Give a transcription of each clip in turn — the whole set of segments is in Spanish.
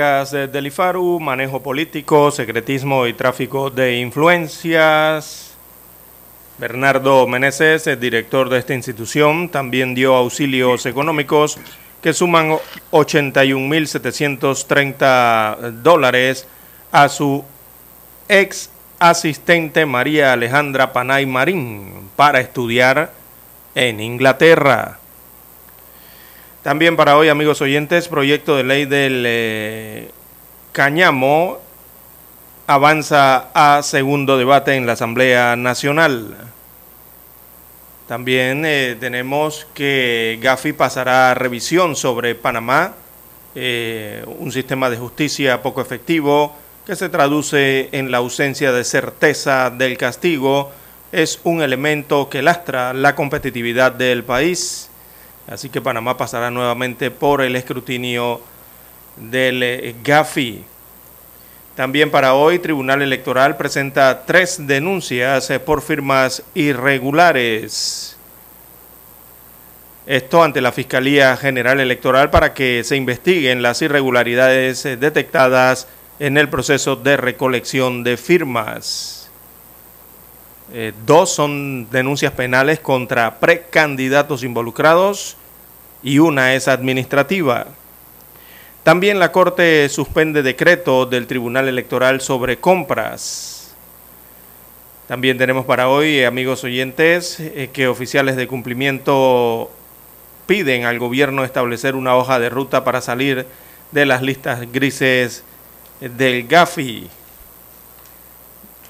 Becas del manejo político, secretismo y tráfico de influencias. Bernardo Meneses, el director de esta institución, también dio auxilios económicos que suman 81.730 dólares a su ex asistente María Alejandra Panay Marín para estudiar en Inglaterra. También para hoy, amigos oyentes, proyecto de ley del eh, Cañamo avanza a segundo debate en la Asamblea Nacional. También eh, tenemos que Gafi pasará a revisión sobre Panamá, eh, un sistema de justicia poco efectivo que se traduce en la ausencia de certeza del castigo, es un elemento que lastra la competitividad del país. Así que Panamá pasará nuevamente por el escrutinio del eh, GAFI. También para hoy, Tribunal Electoral presenta tres denuncias eh, por firmas irregulares. Esto ante la Fiscalía General Electoral para que se investiguen las irregularidades eh, detectadas en el proceso de recolección de firmas. dos son denuncias penales contra precandidatos involucrados y una es administrativa. También la Corte suspende decreto del Tribunal Electoral sobre compras. También tenemos para hoy, amigos oyentes, eh, que oficiales de cumplimiento piden al gobierno establecer una hoja de ruta para salir de las listas grises del GAFI.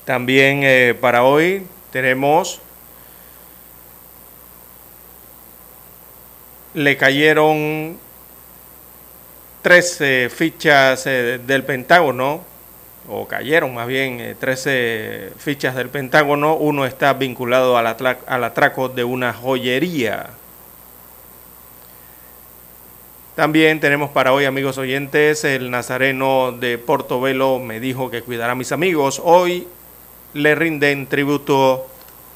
También eh, para hoy tenemos le cayeron 13 fichas eh, del Pentágono, o cayeron más bien 13 eh, fichas del Pentágono, uno está vinculado al, al atraco de una joyería. También tenemos para hoy, amigos oyentes, el nazareno de Portobelo me dijo que cuidará a mis amigos. Hoy le rinden tributo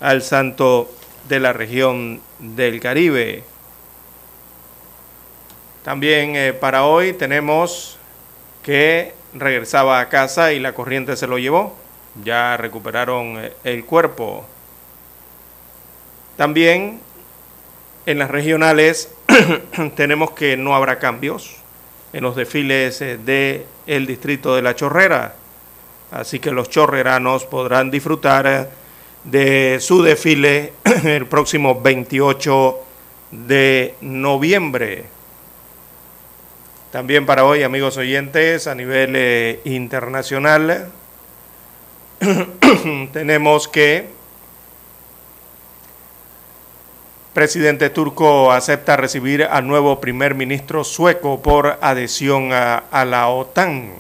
al santo de la región del Caribe. También eh, para hoy tenemos que regresaba a casa y la corriente se lo llevó. Ya recuperaron eh, el cuerpo. También en las regionales tenemos que no habrá cambios en los desfiles del eh, de el distrito de La Chorrera. Así que los chorreranos podrán disfrutar de su desfile el próximo 28 de noviembre. También para hoy, amigos oyentes, a nivel eh, internacional, tenemos que presidente turco acepta recibir al nuevo primer ministro sueco por adhesión a, a la OTAN.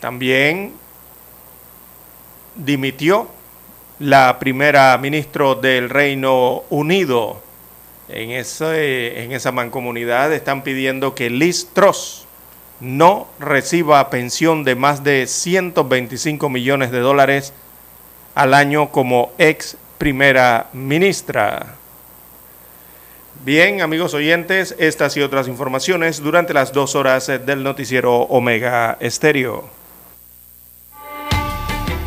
También dimitió la primera ministra del Reino Unido, en, en esa mancomunidad están pidiendo que Liz Truss no reciba pensión de más de 125 millones de dólares al año como ex primera ministra. Bien, amigos oyentes, estas y otras informaciones durante las dos horas del noticiero Omega Estéreo.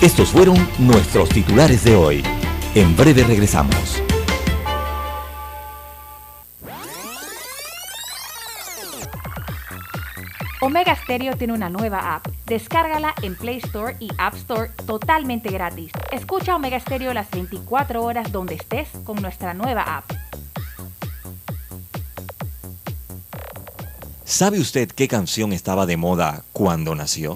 Estos fueron nuestros titulares de hoy. En breve regresamos. Omega Stereo tiene una nueva app. Descárgala en Play Store y App Store totalmente gratis. Escucha Omega Stereo las 24 horas donde estés con nuestra nueva app. ¿Sabe usted qué canción estaba de moda cuando nació?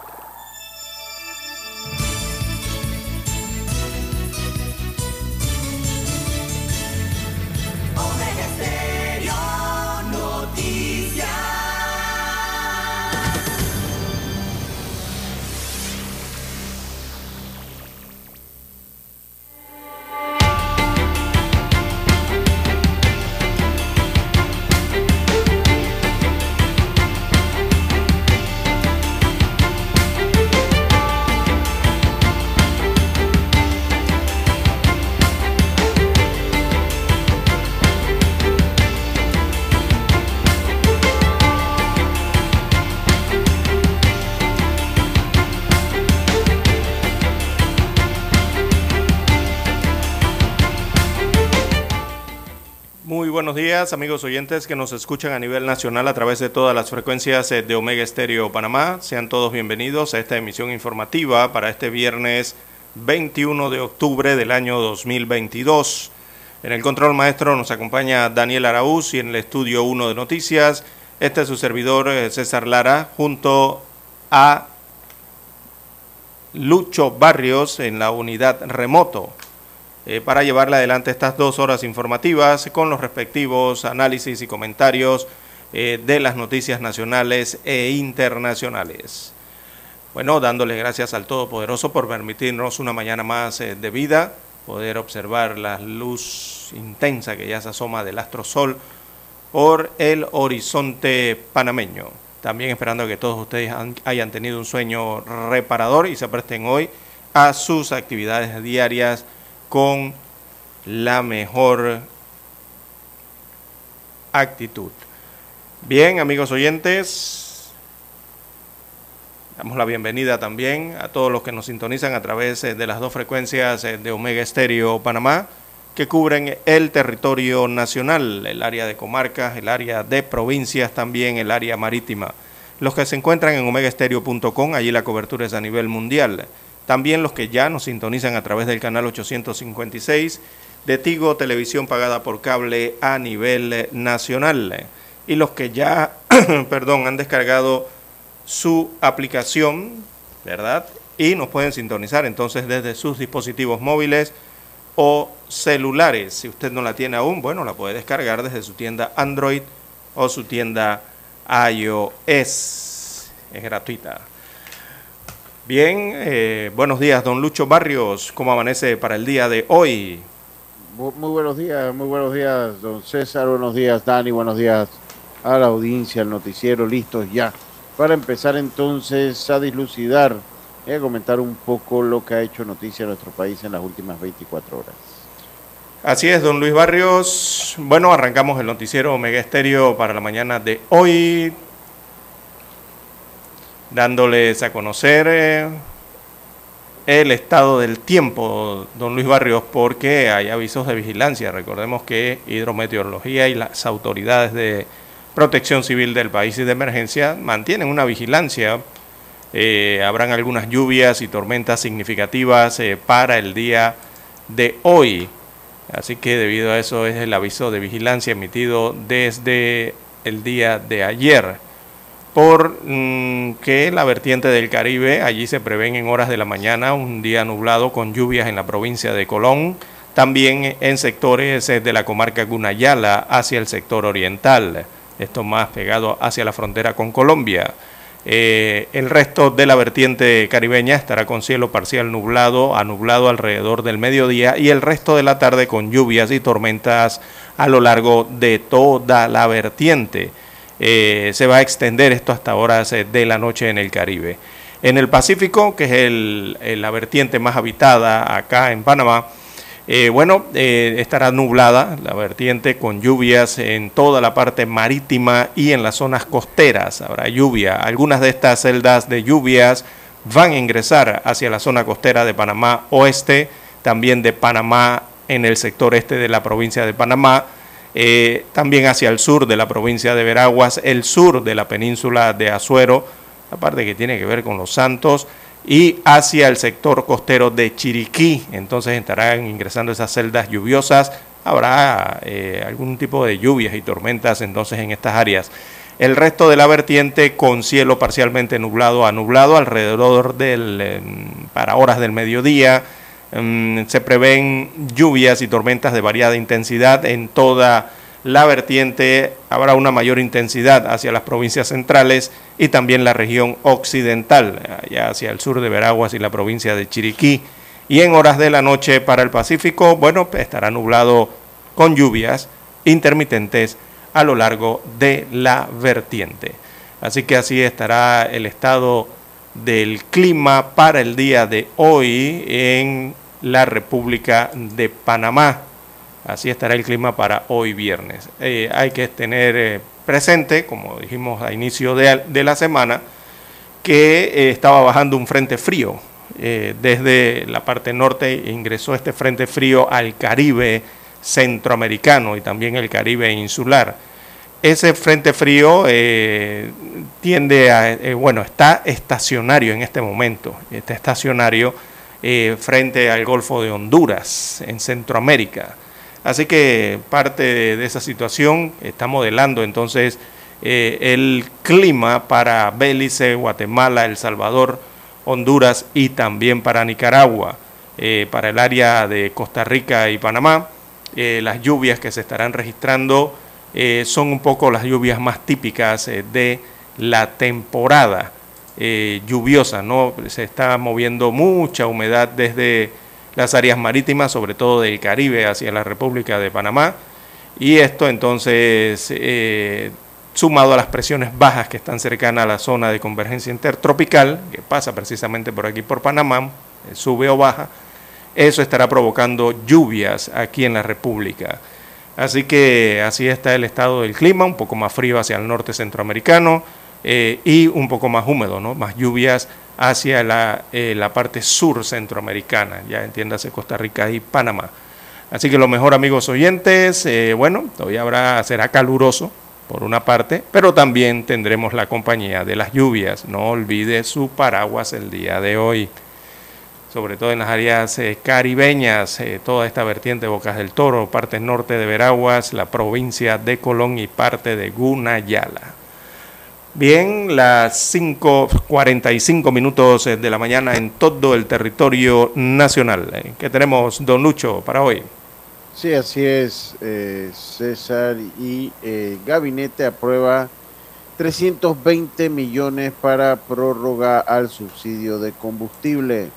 Buenos días, amigos oyentes que nos escuchan a nivel nacional a través de todas las frecuencias eh, de Omega Estéreo Panamá. Sean todos bienvenidos a esta emisión informativa para este viernes 21 de octubre del año 2022. En el control maestro nos acompaña Daniel Araúz y en el estudio 1 de noticias, este es su servidor eh, César Lara, junto a Lucho Barrios en la unidad remoto. Eh, para llevarle adelante estas dos horas informativas con los respectivos análisis y comentarios eh, de las noticias nacionales e internacionales. Bueno, dándole gracias al Todopoderoso por permitirnos una mañana más eh, de vida, poder observar la luz intensa que ya se asoma del astro sol por el horizonte panameño. También esperando que todos ustedes hayan tenido un sueño reparador y se presten hoy a sus actividades diarias con la mejor actitud. Bien, amigos oyentes, damos la bienvenida también a todos los que nos sintonizan a través eh, de las dos frecuencias eh, de Omega Estéreo Panamá, que cubren el territorio nacional, el área de comarcas, el área de provincias, también el área marítima. Los que se encuentran en omegaestereo.com, allí la cobertura es a nivel mundial. También los que ya nos sintonizan a través del canal 856 de Tigo Televisión pagada por cable a nivel nacional. Y los que ya, perdón, han descargado su aplicación, ¿verdad? Y nos pueden sintonizar entonces desde sus dispositivos móviles o celulares. Si usted no la tiene aún, bueno, la puede descargar desde su tienda Android o su tienda iOS. Es gratuita. Bien, eh, buenos días, don Lucho Barrios. ¿Cómo amanece para el día de hoy? Muy buenos días, muy buenos días, don César. Buenos días, Dani. Buenos días a la audiencia, al noticiero. Listos ya para empezar entonces a dislucidar y a comentar un poco lo que ha hecho noticia en nuestro país en las últimas 24 horas. Así es, don Luis Barrios. Bueno, arrancamos el noticiero Omega Estéreo para la mañana de hoy dándoles a conocer eh, el estado del tiempo, don Luis Barrios, porque hay avisos de vigilancia. Recordemos que hidrometeorología y las autoridades de protección civil del país y de emergencia mantienen una vigilancia. Eh, habrán algunas lluvias y tormentas significativas eh, para el día de hoy. Así que debido a eso es el aviso de vigilancia emitido desde el día de ayer por mm, la vertiente del Caribe, allí se prevén en horas de la mañana un día nublado con lluvias en la provincia de Colón, también en sectores eh, de la comarca Gunayala hacia el sector oriental, esto más pegado hacia la frontera con Colombia. Eh, el resto de la vertiente caribeña estará con cielo parcial nublado a nublado alrededor del mediodía y el resto de la tarde con lluvias y tormentas a lo largo de toda la vertiente. Eh, se va a extender esto hasta horas eh, de la noche en el Caribe. En el Pacífico, que es la vertiente más habitada acá en Panamá, eh, bueno, eh, estará nublada la vertiente con lluvias en toda la parte marítima y en las zonas costeras. Habrá lluvia. Algunas de estas celdas de lluvias van a ingresar hacia la zona costera de Panamá Oeste, también de Panamá en el sector este de la provincia de Panamá, eh, también hacia el sur de la provincia de Veraguas, el sur de la península de Azuero, la parte que tiene que ver con los Santos, y hacia el sector costero de Chiriquí. Entonces estarán ingresando esas celdas lluviosas. Habrá eh, algún tipo de lluvias y tormentas entonces en estas áreas. El resto de la vertiente con cielo parcialmente nublado a nublado alrededor del, em, para horas del mediodía. Em, se prevén lluvias y tormentas de variada intensidad en toda la vertiente habrá una mayor intensidad hacia las provincias centrales y también la región occidental, allá hacia el sur de Veraguas y la provincia de Chiriquí. Y en horas de la noche para el Pacífico, bueno, estará nublado con lluvias intermitentes a lo largo de la vertiente. Así que así estará el estado del clima para el día de hoy en la República de Panamá. Así estará el clima para hoy viernes. Eh, hay que tener eh, presente, como dijimos a inicio de, la semana, que eh, estaba bajando un frente frío. desde la parte norte ingresó este frente frío al Caribe centroamericano y también el Caribe insular. Ese frente frío tiende a, bueno, está estacionario en este momento, está estacionario frente al Golfo de Honduras, en Centroamérica. Así que parte de esa situación está modelando entonces eh, el clima para Belice, Guatemala, El Salvador, Honduras y también para Nicaragua, eh, para el área de Costa Rica y Panamá. Eh, las lluvias que se estarán registrando son un poco las lluvias más típicas de la temporada lluviosa, ¿no? Se está moviendo mucha humedad desde las áreas marítimas, sobre todo del Caribe hacia la República de Panamá. Y esto entonces, eh, sumado a las presiones bajas que están cercanas a la zona de convergencia intertropical, que pasa precisamente por aquí por Panamá, eh, sube o baja, eso estará provocando lluvias aquí en la República. Así que así está el estado del clima, un poco más frío hacia el norte centroamericano eh, y un poco más húmedo, ¿no? más lluvias hacia la, eh, la parte sur centroamericana, ya entiéndase Costa Rica y Panamá. Así que lo mejor amigos oyentes, eh, bueno, hoy habrá, será caluroso por una parte, pero también tendremos la compañía de las lluvias. No olvide su paraguas el día de hoy, sobre todo en las áreas caribeñas, toda esta vertiente de Bocas del Toro, parte norte de Veraguas, la provincia de Colón y parte de Gunayala. Bien, las 5.45 minutos de la mañana en todo el territorio nacional. Eh, ¿Qué tenemos, don Lucho, para hoy? Sí, así es, eh, César. Y eh, Gabinete aprueba 320 millones para prórroga al subsidio de combustible.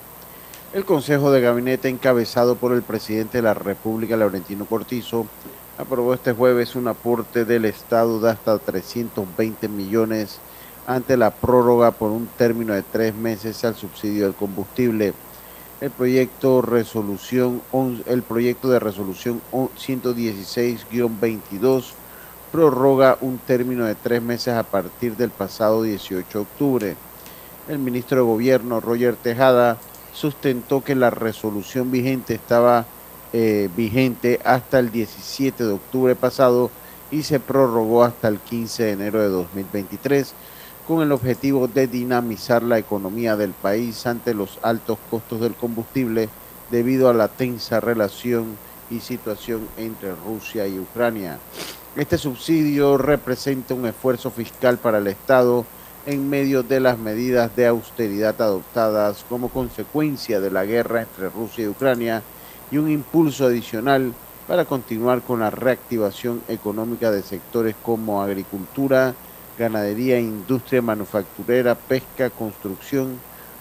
El Consejo de Gabinete, encabezado por el presidente de la República, Laurentino Cortizo, aprobó este jueves un aporte del Estado de hasta 320 millones ante la prórroga por un término de tres meses al subsidio del combustible. El proyecto, resolución, el proyecto de resolución 116-22 prorroga un término de tres meses a partir del pasado 18 de octubre. El ministro de Gobierno, Roger Tejada, sustentó que la resolución vigente estaba eh, vigente hasta el 17 de octubre pasado y se prorrogó hasta el 15 de enero de 2023 con el objetivo de dinamizar la economía del país ante los altos costos del combustible debido a la tensa relación y situación entre Rusia y Ucrania. Este subsidio representa un esfuerzo fiscal para el Estado en medio de las medidas de austeridad adoptadas como consecuencia de la guerra entre Rusia y Ucrania y un impulso adicional para continuar con la reactivación económica de sectores como agricultura, ganadería, industria manufacturera, pesca, construcción,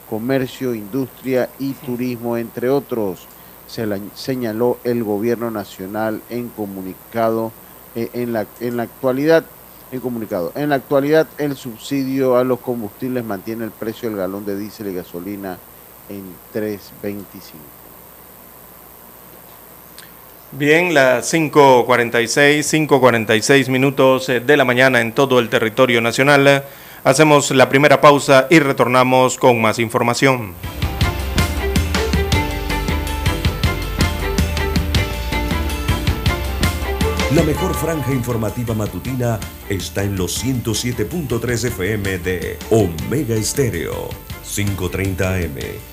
comercio, industria y turismo, entre otros, se señaló el gobierno nacional en comunicado eh, en, la, en la actualidad. En comunicado. En la actualidad, el subsidio a los combustibles mantiene el precio del galón de diésel y gasolina en 3.25. Bien, las 5.46, 5.46 minutos eh, de la mañana en todo el territorio nacional. Hacemos la primera pausa y retornamos con más información. La mejor franja informativa matutina está en los 107.3 FM de Omega Estéreo, 530 AM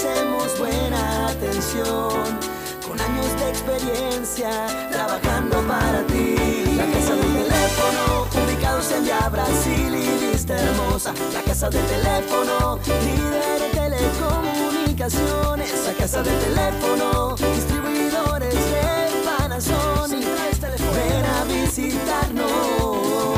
Te ofrecemos buena atención. Con años de experiencia trabajando para ti. La casa del teléfono, ubicados en ya Brasil y lista hermosa. La casa del teléfono, líder de telecomunicaciones. La casa del teléfono, distribuidores de Panasonic. Ven a visitarnos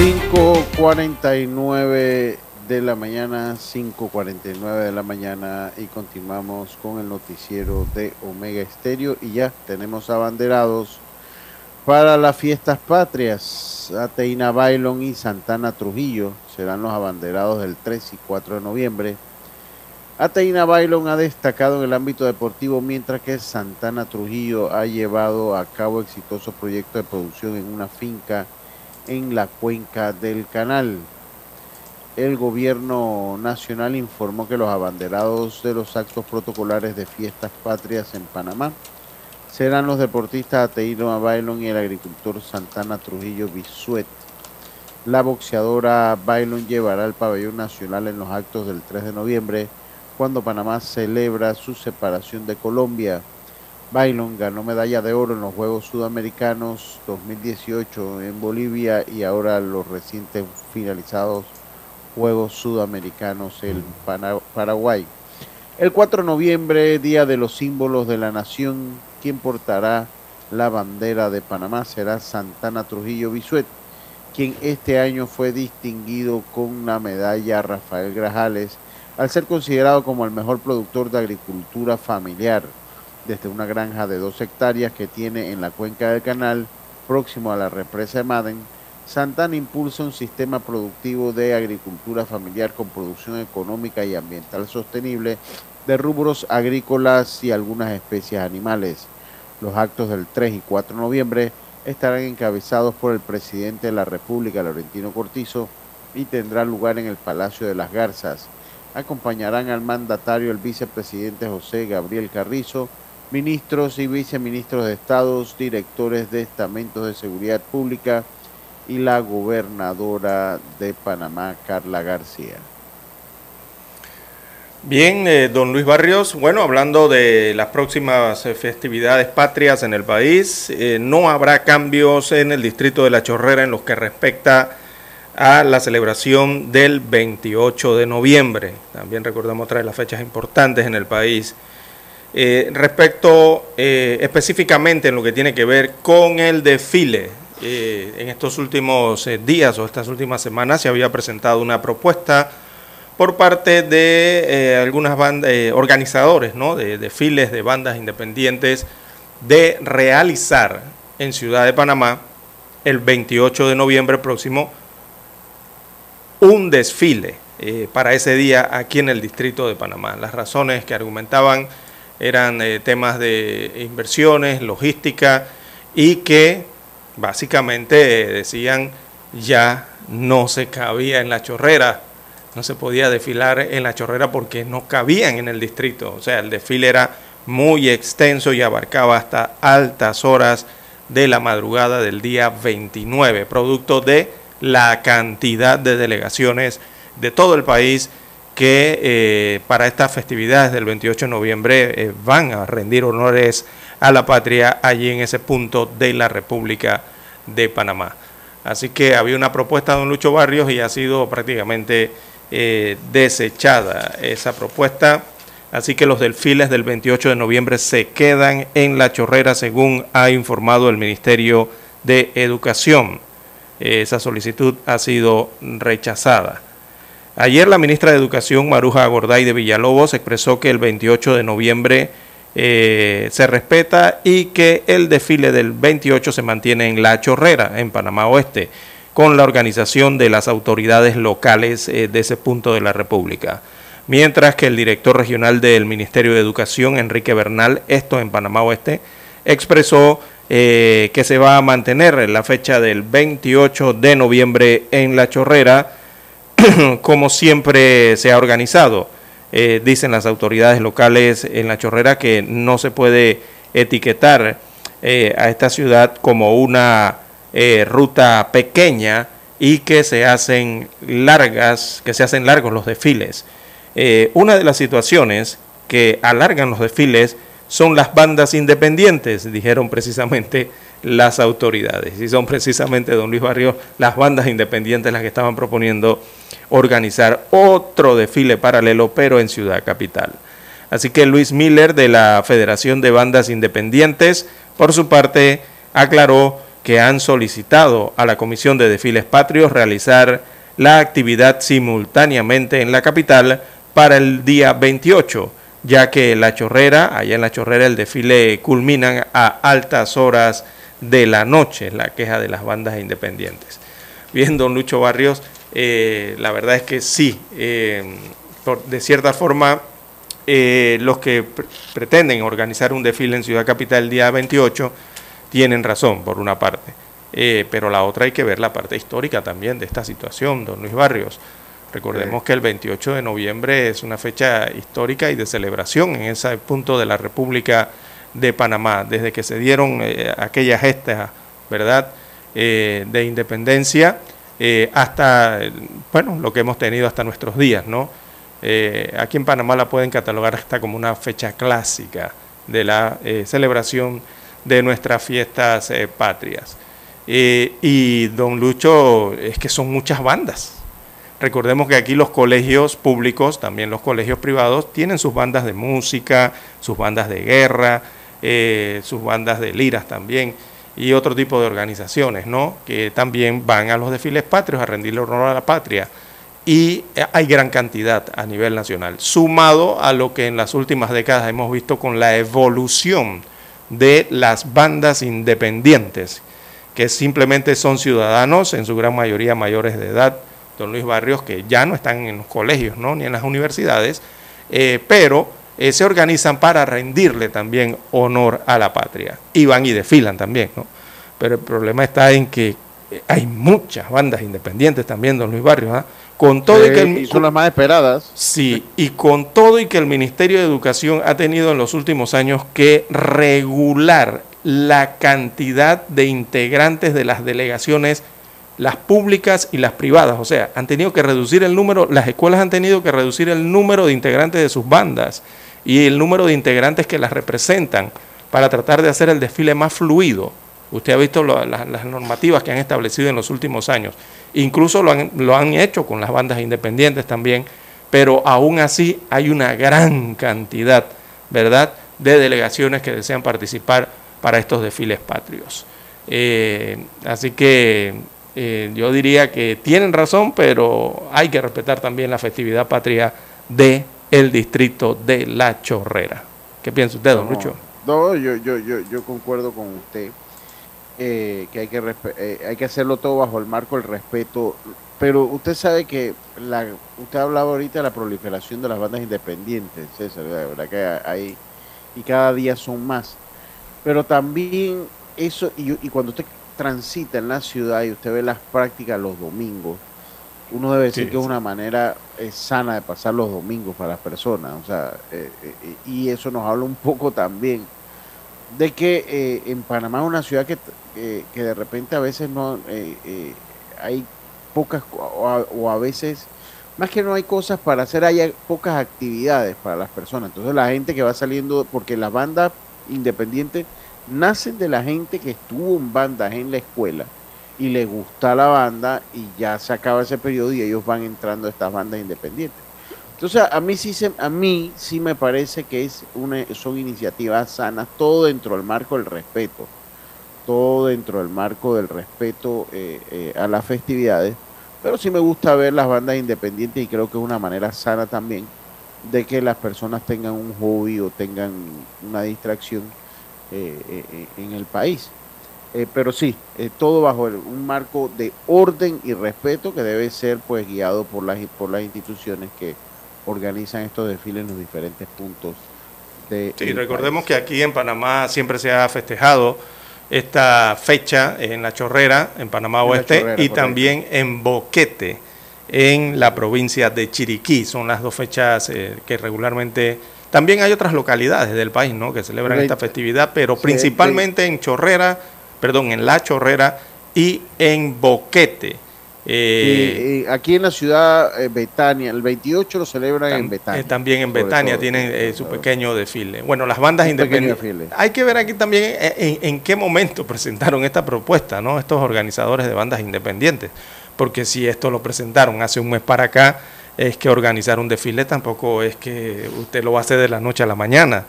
5.49 de la mañana, 5.49 de la mañana y continuamos con el noticiero de Omega Estéreo y ya tenemos abanderados para las fiestas patrias. Ateina Bailón y Santana Trujillo serán los abanderados del 3 y 4 de noviembre. Ateina Bailón ha destacado en el ámbito deportivo mientras que Santana Trujillo ha llevado a cabo exitosos proyectos de producción en una finca en la cuenca del canal. El gobierno nacional informó que los abanderados de los actos protocolares de fiestas patrias en Panamá serán los deportistas Ateino Bailon y el agricultor Santana Trujillo Bisuet. La boxeadora Bailon llevará el pabellón nacional en los actos del 3 de noviembre, cuando Panamá celebra su separación de Colombia. Bailon ganó medalla de oro en los Juegos Sudamericanos 2018 en Bolivia y ahora los recientes finalizados Juegos Sudamericanos en Paraguay. El 4 de noviembre, Día de los Símbolos de la Nación, quien portará la bandera de Panamá será Santana Trujillo Bisuet, quien este año fue distinguido con la medalla Rafael Grajales al ser considerado como el mejor productor de agricultura familiar desde una granja de dos hectáreas que tiene en la cuenca del canal, próximo a la represa de Madden, Santana impulsa un sistema productivo de agricultura familiar con producción económica y ambiental sostenible de rubros agrícolas y algunas especies animales. Los actos del 3 y 4 de noviembre estarán encabezados por el presidente de la República, Laurentino Cortizo, y tendrán lugar en el Palacio de las Garzas. Acompañarán al mandatario el vicepresidente José Gabriel Carrizo, ministros y viceministros de estados, directores de estamentos de seguridad pública, y la gobernadora de Panamá, Carla García. Bien, eh, don Luis Barrios, bueno, hablando de las próximas eh, festividades patrias en el país, eh, no habrá cambios en el distrito de La Chorrera en lo que respecta a la celebración del 28 de noviembre. También recordamos otra de las fechas importantes en el país. Respecto específicamente en lo que tiene que ver con el desfile eh, en estos últimos eh, días o estas últimas semanas se había presentado una propuesta por parte de eh, algunas bandas, organizadores ¿no? de desfiles de bandas independientes de realizar en Ciudad de Panamá el 28 de noviembre próximo un desfile para ese día aquí en el distrito de Panamá. Las razones que argumentaban eran temas de inversiones, logística y que básicamente decían ya no se cabía en la chorrera, no se podía desfilar en la chorrera porque no cabían en el distrito, o sea, el desfile era muy extenso y abarcaba hasta altas horas de la madrugada del día 29, producto de la cantidad de delegaciones de todo el país que eh, para estas festividades del 28 de noviembre eh, van a rendir honores a la patria allí en ese punto de la República de Panamá. Así que había una propuesta de don Lucho Barrios y ha sido prácticamente eh, desechada esa propuesta. Así que los desfiles del 28 de noviembre se quedan en la chorrera según ha informado el Ministerio de Educación. esa solicitud ha sido rechazada. Ayer la ministra de Educación, Maruja Gorday de Villalobos, expresó que el 28 de noviembre eh, se respeta y que el desfile del 28 se mantiene en La Chorrera, en Panamá Oeste, con la organización de las autoridades locales eh, de ese punto de la República. Mientras que el director regional del Ministerio de Educación, Enrique Bernal, esto en Panamá Oeste, expresó eh, que se va a mantener la fecha del 28 de noviembre en La Chorrera, como siempre se ha organizado eh, dicen las autoridades locales en la chorrera que no se puede etiquetar eh, a esta ciudad como una eh, ruta pequeña y que se hacen largas, que se hacen largos los desfiles. una de las situaciones que alargan los desfiles son las bandas independientes, dijeron precisamente las autoridades. Y son precisamente, don Luis Barrio, las bandas independientes las que estaban proponiendo organizar otro desfile paralelo, pero en Ciudad Capital. Así que Luis Miller de la Federación de Bandas Independientes, por su parte, aclaró que han solicitado a la Comisión de Desfiles Patrios realizar la actividad simultáneamente en la capital para el día 28, ya que la chorrera, allá en la chorrera el desfile culminan a altas horas de la noche, la queja de las bandas independientes. Bien, don Lucho Barrios, eh, la verdad es que sí, eh, de cierta forma, eh, los que pretenden organizar un desfile en Ciudad Capital el día 28 tienen razón, por una parte, pero la otra hay que ver la parte histórica también de esta situación, don Luis Barrios. Recordemos que el 28 de noviembre es una fecha histórica y de celebración en ese punto de la República de Panamá, desde que se dieron eh, aquellas gestas, ¿verdad?, eh, de independencia eh, hasta, bueno, lo que hemos tenido hasta nuestros días, ¿no? aquí en Panamá la pueden catalogar hasta como una fecha clásica de la celebración de nuestras fiestas patrias. y don Lucho, es que son muchas bandas. Recordemos que aquí los colegios públicos, también los colegios privados, tienen sus bandas de música, sus bandas de guerra, eh, sus bandas de liras también y otro tipo de organizaciones, ¿no? Que también van a los desfiles patrios a rendirle honor a la patria. Y eh, hay gran cantidad a nivel nacional, sumado a lo que en las últimas décadas hemos visto con la evolución de las bandas independientes, que simplemente son ciudadanos, en su gran mayoría mayores de edad, don Luis Barrios, que ya no están en los colegios ¿no? ni en las universidades, eh, pero eh, se organizan para rendirle también honor a la patria. Y van y desfilan también, ¿no? Pero el problema está en que eh, hay muchas bandas independientes también, don Luis Barrios, ¿ah? Con todo y que son las más esperadas. Sí, y con todo y que el Ministerio de Educación ha tenido en los últimos años que regular la cantidad de integrantes de las delegaciones, las públicas y las privadas. O sea, han tenido que reducir el número, las escuelas han tenido que reducir el número de integrantes de sus bandas y el número de integrantes que las representan para tratar de hacer el desfile más fluido. Usted ha visto las normativas que han establecido en los últimos años. Incluso lo han, hecho con las bandas independientes también, pero aún así hay una gran cantidad, ¿verdad?, de delegaciones que desean participar para estos desfiles patrios. Eh, así que eh, yo diría que tienen razón, pero hay que respetar también la festividad patria de el distrito de La Chorrera. ¿Qué piensa usted, don Lucho? No, yo, yo, yo, yo concuerdo con usted eh, que hay que, hay que hacerlo todo bajo el marco del respeto. Pero usted sabe que la, usted ha hablado ahorita de la proliferación de las bandas independientes, César, la verdad que hay, y cada día son más. Pero también eso, y, y, cuando usted transita en la ciudad y usted ve las prácticas los domingos, uno debe decir que es una manera eh, sana de pasar los domingos para las personas. O sea, eh, eh, y eso nos habla un poco también de que en Panamá es una ciudad que, que de repente a veces no hay pocas, o a, veces, más que no hay cosas para hacer, hay pocas actividades para las personas. Entonces la gente que va saliendo, porque las bandas independientes nacen de la gente que estuvo en bandas en la escuela y le gusta la banda y ya se acaba ese periodo y ellos van entrando a estas bandas independientes. Entonces a mí sí se, a mí sí me parece que es una, son iniciativas sanas, todo dentro del marco del respeto, todo dentro del marco del respeto eh, eh, a las festividades, pero sí me gusta ver las bandas independientes y creo que es una manera sana también de que las personas tengan un hobby o tengan una distracción eh, en el país. Pero sí, todo bajo un marco de orden y respeto que debe ser pues guiado por las, por las instituciones que organizan estos desfiles en los diferentes puntos de Sí, recordemos que aquí en Panamá siempre se ha festejado esta fecha en La Chorrera, en Panamá Oeste, y también en Boquete en la provincia de Chiriquí. Son las dos fechas eh, que regularmente... También hay otras localidades del país ¿no? que celebran esta festividad, pero principalmente en Chorrera, perdón, en La Chorrera y en Boquete. Eh, aquí en la ciudad eh, Betania, el 28 lo celebran en Betania. también en Betania tienen su pequeño desfile. Bueno, las bandas independientes. Hay que ver aquí también en, en, qué momento presentaron esta propuesta, ¿no? Estos organizadores de bandas independientes porque si esto lo presentaron hace un mes para acá, es que organizar un desfile tampoco es que usted lo va a hacer de la noche a la mañana.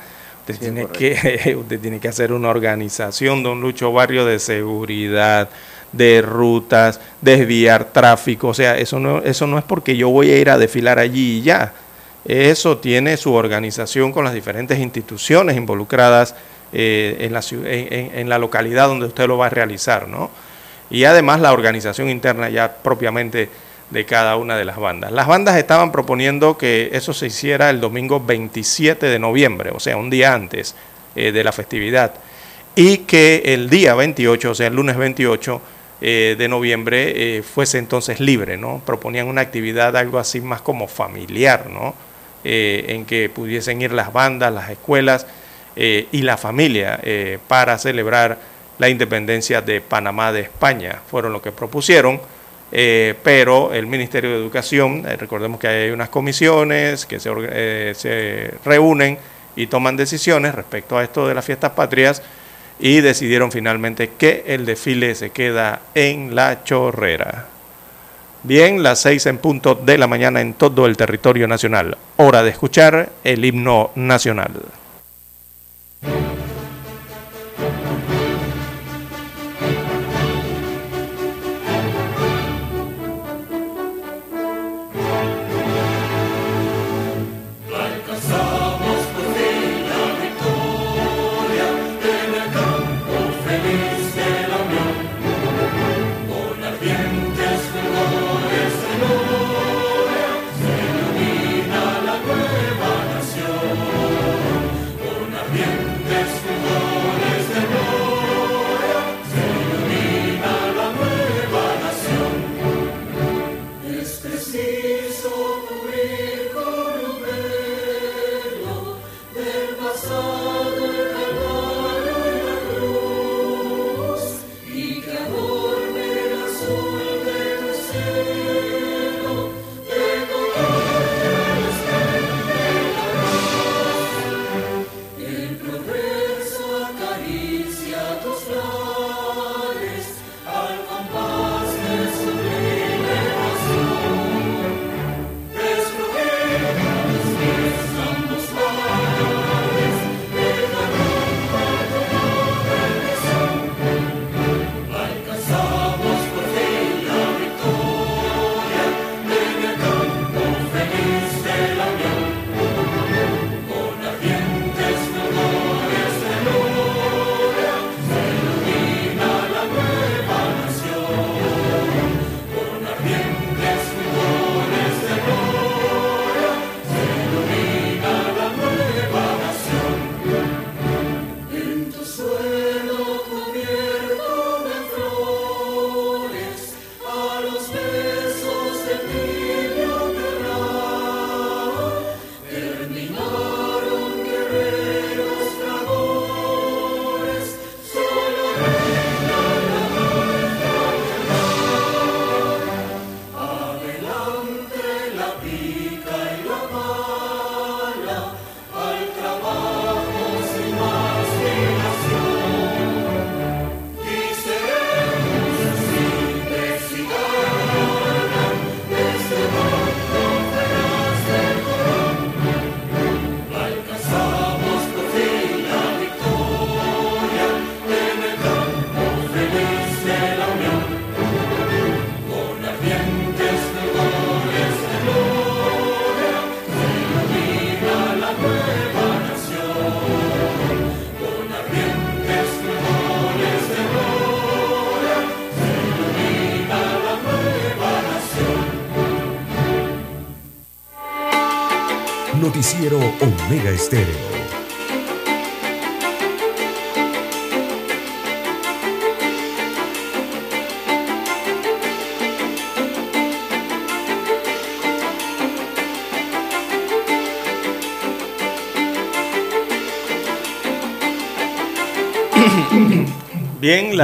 Usted, tiene, que, usted tiene que hacer una organización, don Lucho Barrio, de seguridad, de rutas, desviar tráfico. O sea, eso no, eso no es porque yo voy a ir a desfilar allí y ya. Eso tiene su organización con las diferentes instituciones involucradas eh, en, la, en, en la localidad donde usted lo va a realizar, ¿no? y además la organización interna ya propiamente de cada una de las bandas. Las bandas estaban proponiendo que eso se hiciera el domingo 27 de noviembre, o sea, un día antes eh, de la festividad, y que el día 28, o sea, el lunes 28 eh, de noviembre, eh, fuese entonces libre, ¿no? Proponían una actividad algo así más como familiar, ¿no? en que pudiesen ir las bandas, las escuelas y la familia para celebrar la independencia de Panamá de España. Fueron lo que propusieron, eh, pero el Ministerio de Educación, eh, recordemos que hay unas comisiones que eh, se reúnen y toman decisiones respecto a esto de las fiestas patrias y decidieron finalmente que el desfile se queda en la chorrera. Bien, las seis en punto de la mañana en todo el territorio nacional. Hora de escuchar el himno nacional.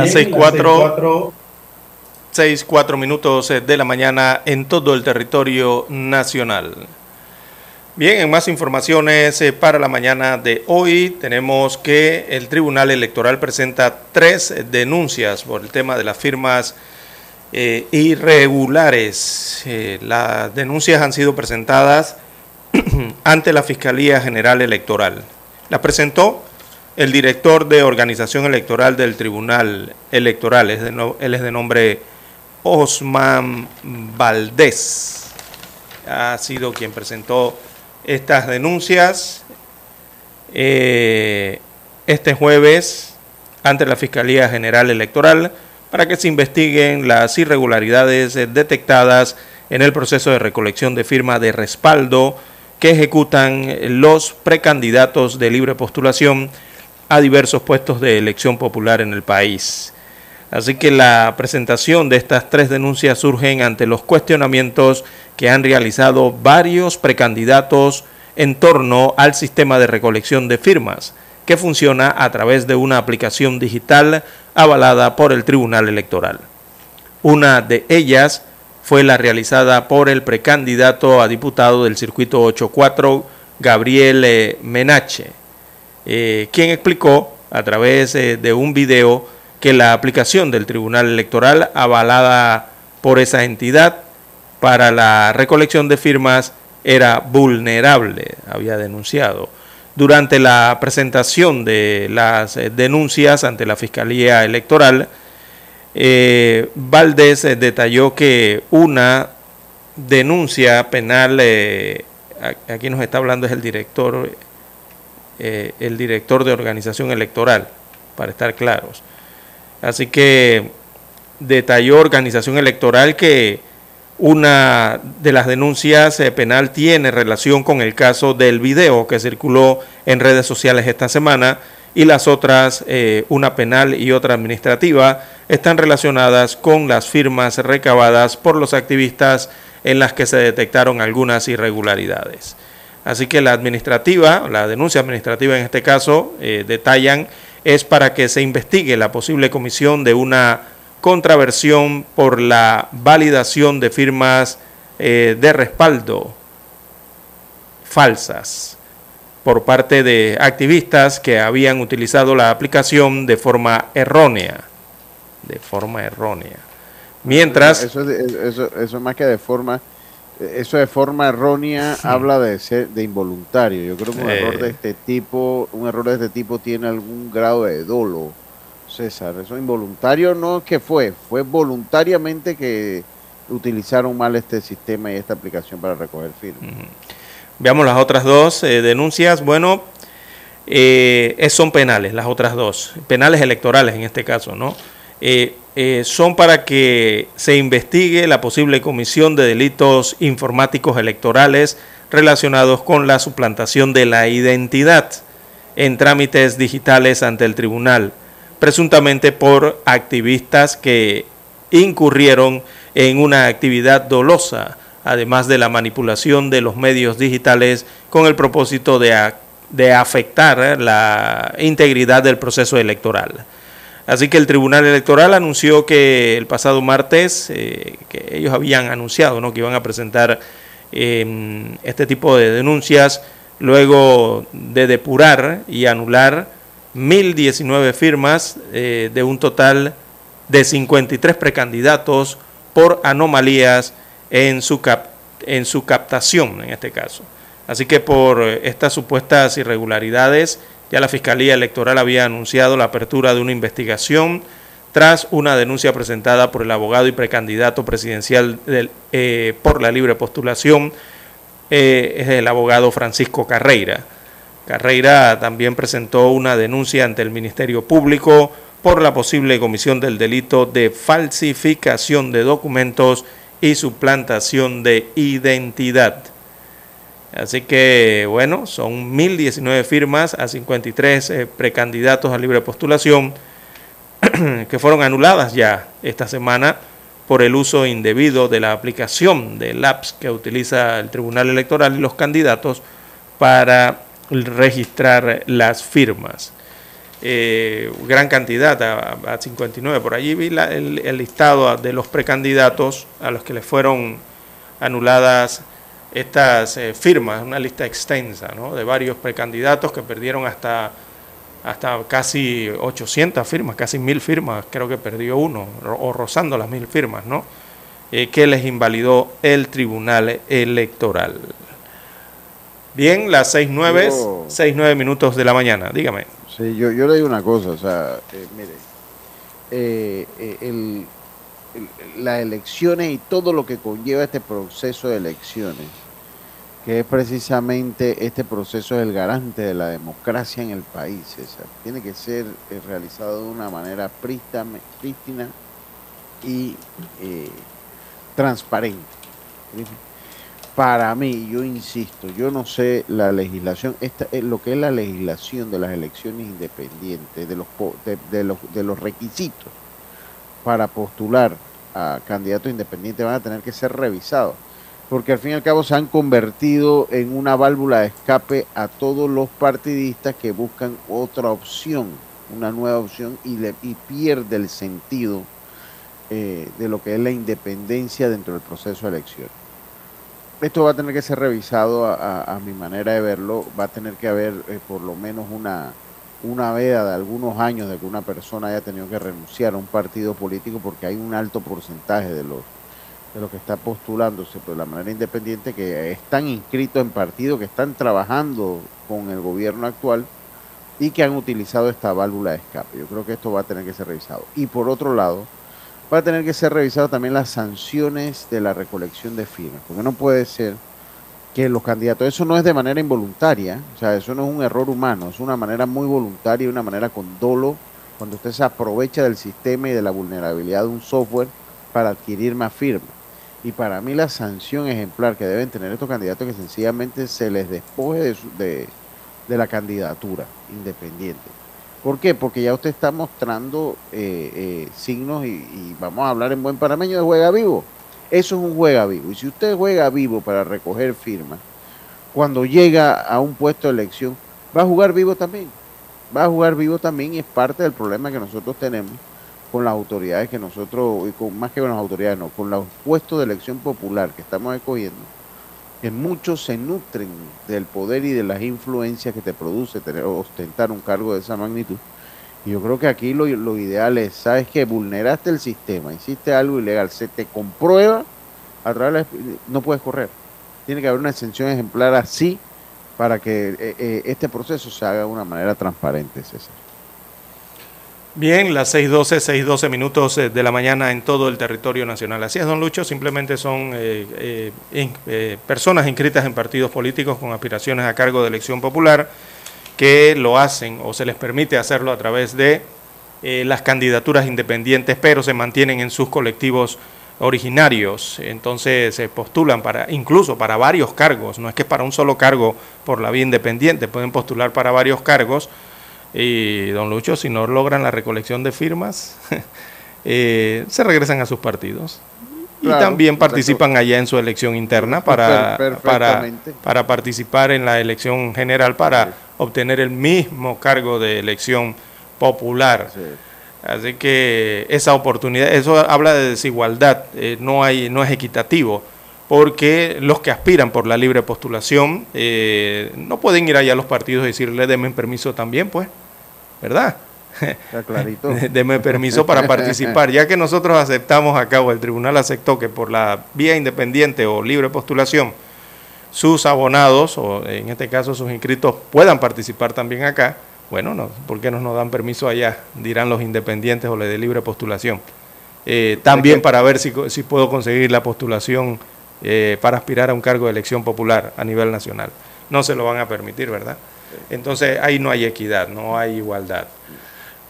Las seis cuatro, seis cuatro minutos de la mañana en todo el territorio nacional. Bien, en más informaciones eh, para la mañana de hoy tenemos que el Tribunal Electoral presenta tres denuncias por el tema de las firmas eh, irregulares. Eh, las denuncias han sido presentadas ante la Fiscalía General Electoral. Las presentó el director de organización electoral del Tribunal Electoral, él es de nombre Osman Valdés. Ha sido quien presentó estas denuncias eh, este jueves ante la Fiscalía General Electoral para que se investiguen las irregularidades detectadas en el proceso de recolección de firma de respaldo que ejecutan los precandidatos de libre postulación a diversos puestos de elección popular en el país. Así que la presentación de estas tres denuncias surgen ante los cuestionamientos que han realizado varios precandidatos en torno al sistema de recolección de firmas, que funciona a través de una aplicación digital avalada por el Tribunal Electoral. Una de ellas fue la realizada por el precandidato a diputado del Circuito 84, Gabriel eh, Menache, eh, quien explicó a través eh, de un video que la aplicación del Tribunal Electoral avalada por esa entidad para la recolección de firmas era vulnerable, había denunciado. Durante la presentación de las eh, denuncias ante la Fiscalía Electoral, eh, Valdés detalló que una denuncia penal, aquí nos está hablando es el director, el director de organización electoral, para estar claros. Así que detalló organización electoral que una de las denuncias eh, penal tiene relación con el caso del video que circuló en redes sociales esta semana y las otras, eh, una penal y otra administrativa, están relacionadas con las firmas recabadas por los activistas en las que se detectaron algunas irregularidades. Así que la administrativa, la denuncia administrativa en este caso, eh, detallan, es para que se investigue la posible comisión de una contraversión por la validación de firmas eh, de respaldo falsas por parte de activistas que habían utilizado la aplicación de forma errónea. De forma errónea. Mientras... Eso, eso, eso más que de forma eso de forma errónea habla de ser de involuntario. Yo creo que un error de este tipo, un error de este tipo tiene algún grado de dolo, César. Eso involuntario no es que fue, fue voluntariamente que utilizaron mal este sistema y esta aplicación para recoger firmas. Veamos las otras dos eh, denuncias. Bueno, eh, son penales, las otras dos, penales electorales en este caso, ¿no? Eh, son para que se investigue la posible comisión de delitos informáticos electorales relacionados con la suplantación de la identidad en trámites digitales ante el tribunal, presuntamente por activistas que incurrieron en una actividad dolosa, además de la manipulación de los medios digitales con el propósito de afectar la integridad del proceso electoral. Así que el Tribunal Electoral anunció que el pasado martes, eh, que ellos habían anunciado ¿no? que iban a presentar em, este tipo de denuncias luego de depurar y anular 1.019 firmas eh, de un total de 53 precandidatos por anomalías en su, cap en su captación, en este caso. Así que por estas supuestas irregularidades, ya la Fiscalía Electoral había anunciado la apertura de una investigación tras una denuncia presentada por el abogado y precandidato presidencial eh, por la libre postulación, eh, es el abogado Francisco Carreira. Carreira también presentó una denuncia ante el Ministerio Público por la posible comisión del delito de falsificación de documentos y suplantación de identidad. Así que, bueno, son 1.019 firmas a 53 eh, precandidatos a libre postulación que fueron anuladas ya esta semana por el uso indebido de la aplicación del apps que utiliza el Tribunal Electoral y los candidatos para registrar las firmas. Eh, gran cantidad, a, 59. Por allí vi el, el, listado de los precandidatos a los que les fueron anuladas estas eh, firmas, una lista extensa ¿no? de varios precandidatos que perdieron hasta, hasta casi 800 firmas, casi mil firmas, creo que perdió uno, o rozando las mil firmas, ¿no? Eh, que les invalidó el Tribunal Electoral. Bien, las 6.9, 6.9 minutos de la mañana, dígame. Sí, yo, yo le digo una cosa, o sea, eh, mire, el, las elecciones y todo lo que conlleva este proceso de elecciones, que es precisamente este proceso es el garante de la democracia en el país, César. Tiene que ser eh, realizado de una manera prístina y eh, transparente. Para mí, yo insisto, yo no sé la legislación, esta, eh, lo que es la legislación de las elecciones independientes, de los, de los, de los requisitos para postular a candidatos independientes van a tener que ser revisados, porque al fin y al cabo se han convertido en una válvula de escape a todos los partidistas que buscan otra opción, una nueva opción y, le, y pierde el sentido eh, de lo que es la independencia dentro del proceso de elección. Esto va a tener que ser revisado a, mi manera de verlo, va a tener que haber eh, por lo menos una una veda de algunos años de que una persona haya tenido que renunciar a un partido político porque hay un alto porcentaje de los de los que está postulándose de la manera independiente que están inscritos en partidos que están trabajando con el gobierno actual y que han utilizado esta válvula de escape. Yo creo que esto va a tener que ser revisado. Y por otro lado, va a tener que ser revisado también las sanciones de la recolección de firmas, porque no puede ser que los candidatos, eso no es de manera involuntaria, o sea, eso no es un error humano, es una manera muy voluntaria, una manera con dolo, cuando usted se aprovecha del sistema y de la vulnerabilidad de un software para adquirir más firmas. Y para mí la sanción ejemplar que deben tener estos candidatos es que sencillamente se les despoje de, de, la candidatura independiente. ¿Por qué? Porque ya usted está mostrando eh, eh, signos y, y, vamos a hablar en buen panameño de juega vivo. Eso es un juega vivo. Y si usted juega vivo para recoger firmas, cuando llega a un puesto de elección, va a jugar vivo también. Va a jugar vivo también y es parte del problema que nosotros tenemos con las autoridades que nosotros, y con, más que con las autoridades, no, con los puestos de elección popular que estamos escogiendo, que muchos se nutren del poder y de las influencias que te produce tener ostentar un cargo de esa magnitud. Yo creo que aquí lo, lo ideal es, sabes que vulneraste el sistema, hiciste algo ilegal, se te comprueba, a través no puedes correr. Tiene que haber una exención ejemplar así para que eh, eh, este proceso se haga de una manera transparente, César. Bien, las 6.12, 6.12 minutos eh, de la mañana en todo el territorio nacional. Así es, don Lucho, simplemente son personas inscritas en partidos políticos con aspiraciones a cargo de elección popular que lo hacen o se les permite hacerlo a través de las candidaturas independientes, pero se mantienen en sus colectivos originarios. Entonces se postulan para, incluso para varios cargos, no es que para un solo cargo por la vía independiente, pueden postular para varios cargos y don Lucho, si no logran la recolección de firmas, eh, se regresan a sus partidos. y también participan allá en su elección interna para, para, para, participar en la elección general para obtener el mismo cargo de elección popular. Así que esa oportunidad, eso habla de desigualdad, eh, no, hay, no es equitativo, porque los que aspiran por la libre postulación eh, no pueden ir allá a los partidos y decirle, denme permiso también, pues, ¿verdad? Está clarito. Deme permiso para participar, ya que nosotros aceptamos acá, o el tribunal aceptó que por la vía independiente o libre postulación, sus abonados, o en este caso sus inscritos, puedan participar también acá, bueno, no, ¿por qué no nos dan permiso allá? Dirán los independientes o la de libre postulación. Eh, también para ver si, si, puedo conseguir la postulación eh, para aspirar a un cargo de elección popular a nivel nacional. No se lo van a permitir, ¿verdad? Entonces ahí no hay equidad, no hay igualdad.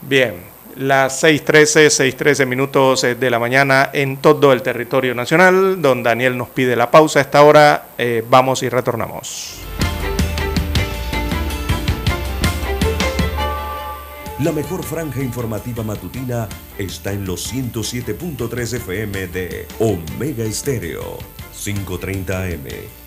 Bien, las 6.13, 6.13 minutos eh, de la mañana en todo el territorio nacional. Don Daniel nos pide la pausa a esta hora. vamos y retornamos. La mejor franja informativa matutina está en los 107.3 FM de Omega Estéreo. 5.30 AM.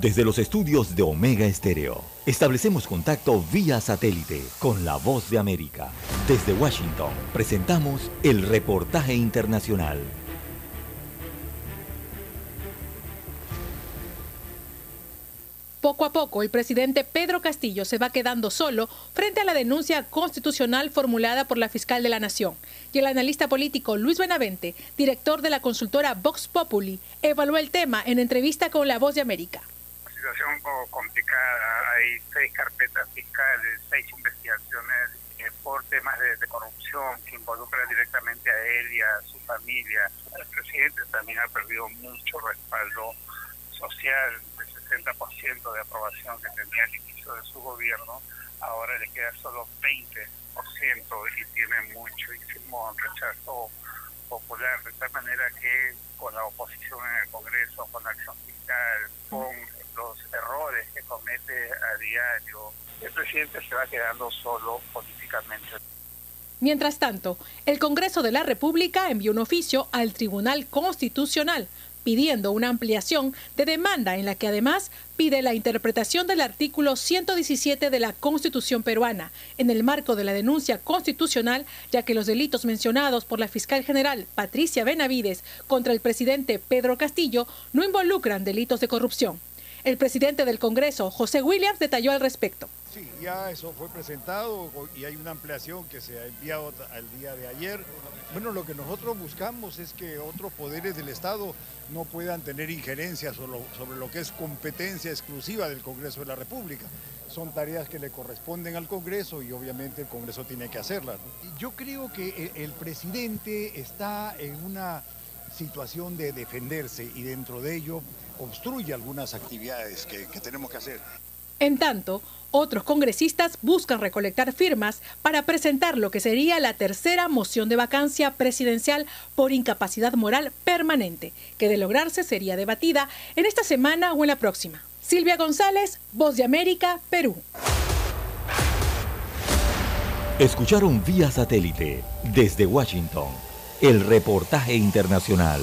Desde los estudios de Omega Estéreo, establecemos contacto vía satélite con la voz de América. Desde Washington, presentamos el reportaje internacional. Poco a poco, el presidente Pedro Castillo se va quedando solo frente a la denuncia constitucional formulada por la fiscal de la Nación. Y el analista político Luis Benavente, director de la consultora Vox Populi, evaluó el tema en entrevista con La Voz de América. Situación complicada. Hay seis carpetas fiscales, seis investigaciones eh, por temas de, corrupción que involucran directamente a él y a su familia. El presidente también ha perdido mucho respaldo social 60% de aprobación que tenía al inicio de su gobierno, ahora le queda solo 20% y tiene muchísimo rechazo popular, de tal manera que con la oposición en el Congreso, con la acción fiscal, con los errores que comete a diario, el presidente se va quedando solo políticamente. Mientras tanto, el Congreso de la República envió un oficio al Tribunal Constitucional pidiendo una ampliación de demanda en la que además pide la interpretación del artículo 117 de la Constitución peruana en el marco de la denuncia constitucional, ya que los delitos mencionados por la fiscal general Patricia Benavides contra el presidente Pedro Castillo no involucran delitos de corrupción. El presidente del Congreso, José Williams, detalló al respecto. Sí, ya eso fue presentado y hay una ampliación que se ha enviado al día de ayer. Bueno, lo que nosotros buscamos es que otros poderes del Estado no puedan tener injerencia sobre lo, que es competencia exclusiva del Congreso de la República. Son tareas que le corresponden al Congreso y obviamente el Congreso tiene que hacerlas. Yo creo que el, presidente está en una situación de defenderse y dentro de ello obstruye algunas actividades que tenemos que hacer. En tanto, otros congresistas buscan recolectar firmas para presentar lo que sería la tercera moción de vacancia presidencial por incapacidad moral permanente, que de lograrse sería debatida en esta semana o en la próxima. Silvia González, Voz de América, Perú. Escucharon vía satélite desde Washington el reportaje internacional.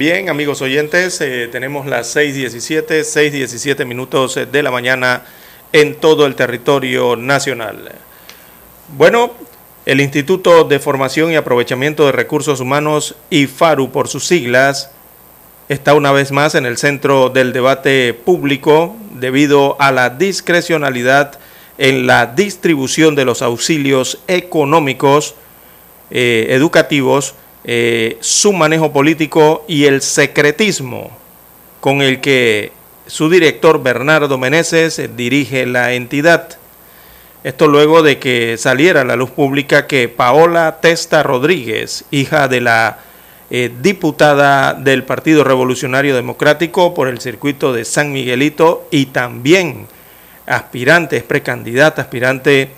Bien, amigos oyentes, eh, tenemos las 6.17, 6.17 minutos de la mañana en todo el territorio nacional. Bueno, el Instituto de Formación y Aprovechamiento de Recursos Humanos, IFARU por sus siglas, está una vez más en el centro del debate público debido a la discrecionalidad en la distribución de los auxilios económicos eh, educativos eh, su manejo político y el secretismo con el que su director Bernardo Meneses dirige la entidad. Esto luego de que saliera a la luz pública que Paola Testa Rodríguez, hija de la eh, diputada del Partido Revolucionario Democrático por el circuito de San Miguelito y también aspirante, es precandidata, aspirante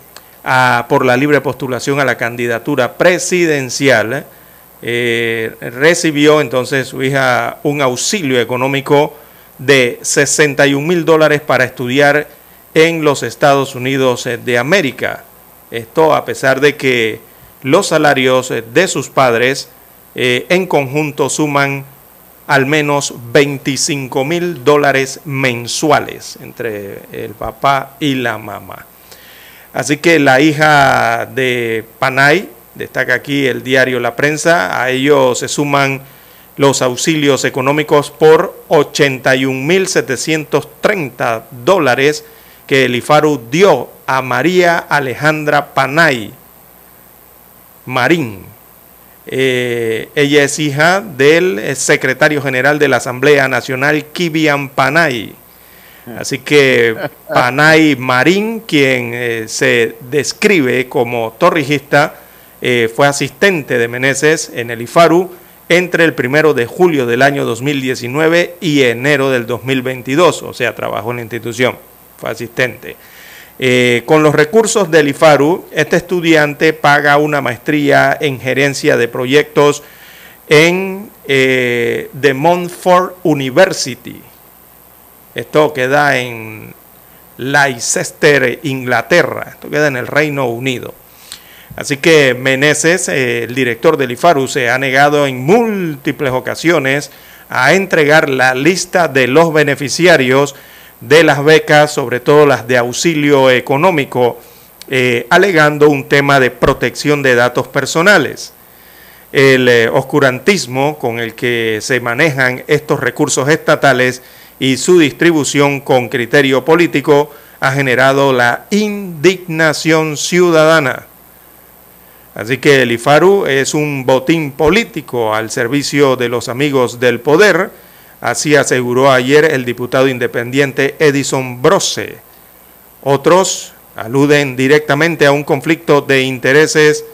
a, por la libre postulación a la candidatura presidencial, eh, recibió entonces su hija un auxilio económico de 61 mil dólares para estudiar en los Estados Unidos eh, de América. Esto a pesar de que los salarios eh, de sus padres en conjunto suman al menos 25 mil dólares mensuales entre el papá y la mamá. Así que la hija de Panay, destaca aquí el diario La Prensa, a ello se suman los auxilios económicos por 81.730 dólares que el IFARU dio a María Alejandra Panay Marín. Eh, ella es hija del secretario general de la Asamblea Nacional, Kibian Panay. Así que Panay Marín, quien eh, se describe como torrijista, eh, fue asistente de Meneses en el IFARU entre el primero de julio del año 2019 y enero del 2022, o sea, trabajó en la institución, fue asistente. Eh, con los recursos del IFARU, este estudiante paga una maestría en gerencia de proyectos en eh, The Montfort University. Esto queda en Leicester, Inglaterra. Esto queda en el Reino Unido. Así que Meneses, eh, el director del IFARU, se ha negado en múltiples ocasiones a entregar la lista de los beneficiarios de las becas, sobre todo las de auxilio económico, eh, alegando un tema de protección de datos personales. El eh, oscurantismo con el que se manejan estos recursos estatales y su distribución con criterio político ha generado la indignación ciudadana. Así que el IFARU es un botín político al servicio de los amigos del poder, así aseguró ayer el diputado independiente Edison Brose. Otros aluden directamente a un conflicto de intereses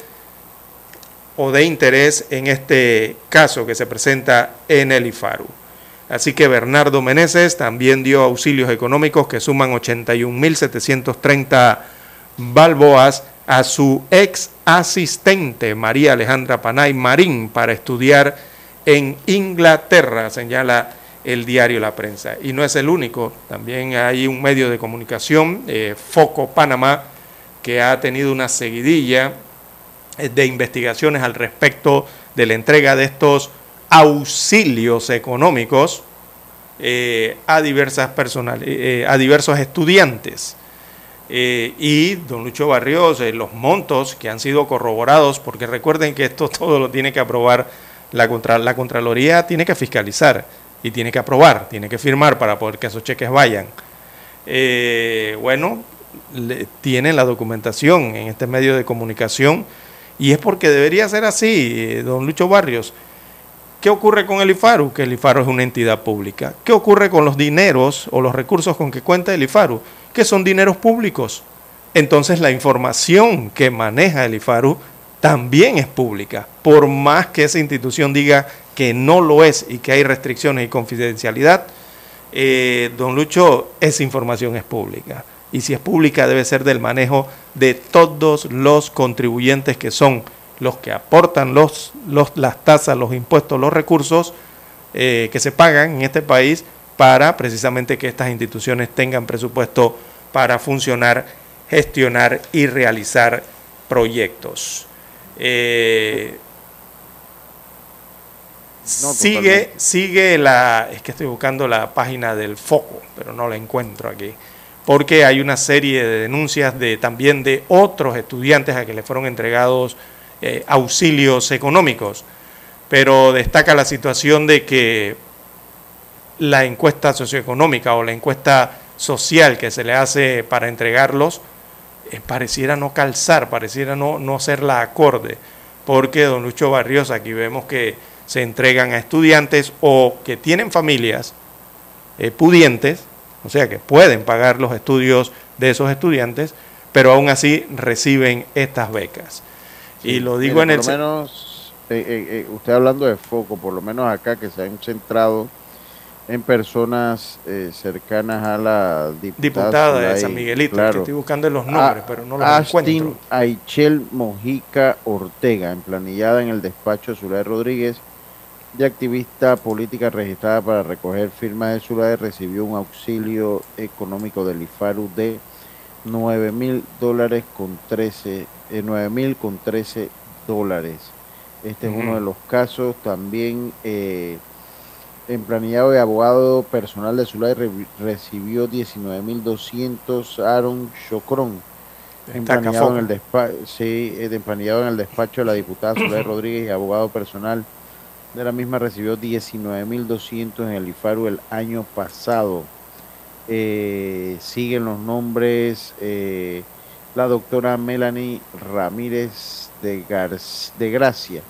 o de interés en este caso que se presenta en el IFARU. Así que Bernardo Meneses también dio auxilios económicos que suman 81.730 balboas a su ex asistente María Alejandra Panay Marín para estudiar en Inglaterra, señala el diario La Prensa. Y no es el único, también hay un medio de comunicación, eh, Foco Panamá, que ha tenido una seguidilla eh, de investigaciones al respecto de la entrega de estos auxilios económicos eh, a, diversas a diversos estudiantes. Eh, y don Lucho Barrios, eh, los montos que han sido corroborados, porque recuerden que esto todo lo tiene que aprobar la, contra, la Contraloría, tiene que fiscalizar y tiene que aprobar, tiene que firmar para poder que esos cheques vayan. eh, bueno, le, tienen la documentación en este medio de comunicación y es porque debería ser así, don Lucho Barrios. ¿Qué ocurre con el IFARU? Que el IFARU es una entidad pública. ¿Qué ocurre con los dineros o los recursos con que cuenta el IFARU? Que son dineros públicos. Entonces la información que maneja el IFARU también es pública, por más que esa institución diga que no lo es y que hay restricciones y confidencialidad, eh, don Lucho, esa información es pública. Y si es pública debe ser del manejo de todos los contribuyentes que son los que aportan los, las tasas, los impuestos, los recursos eh, que se pagan en este país para precisamente que estas instituciones tengan presupuesto para funcionar, gestionar y realizar proyectos. Eh, sigue, sigue la, es que estoy buscando la página del foco, pero no la encuentro aquí, porque hay una serie de denuncias de también de otros estudiantes a que le fueron entregados eh, auxilios económicos, pero destaca la situación de que la encuesta socioeconómica o la encuesta social que se le hace para entregarlos eh, pareciera no calzar, pareciera no, no ser la acorde, porque don Lucho Barrios aquí vemos que se entregan a estudiantes o que tienen familias eh, pudientes, o sea que pueden pagar los estudios de esos estudiantes, pero aún así reciben estas becas. y lo digo en el... Por lo menos, eh, usted hablando de foco, por lo menos acá que se han centrado en personas eh, cercanas a la diputada, de San Miguelito, estoy buscando los nombres, pero no los Astin encuentro. Aichel Mojica Ortega, emplanillada en el despacho de Zulay Rodríguez, de activista política registrada para recoger firmas de Zulay, recibió un auxilio económico del IFARU de 9 mil dólares con 13, eh, 9 mil con 13 dólares. Este es uno de los casos también... Eh, emplanillado de abogado personal de Zulay recibió 19.200 Aaron Chocrón. Emplanillado en, el despacho, sí, eh, en el despacho de la diputada Zulay Rodríguez y abogado personal de la misma recibió 19.200 en el IFARU el año pasado. Eh, siguen los nombres eh, la doctora Melanie Ramírez de, de Gracia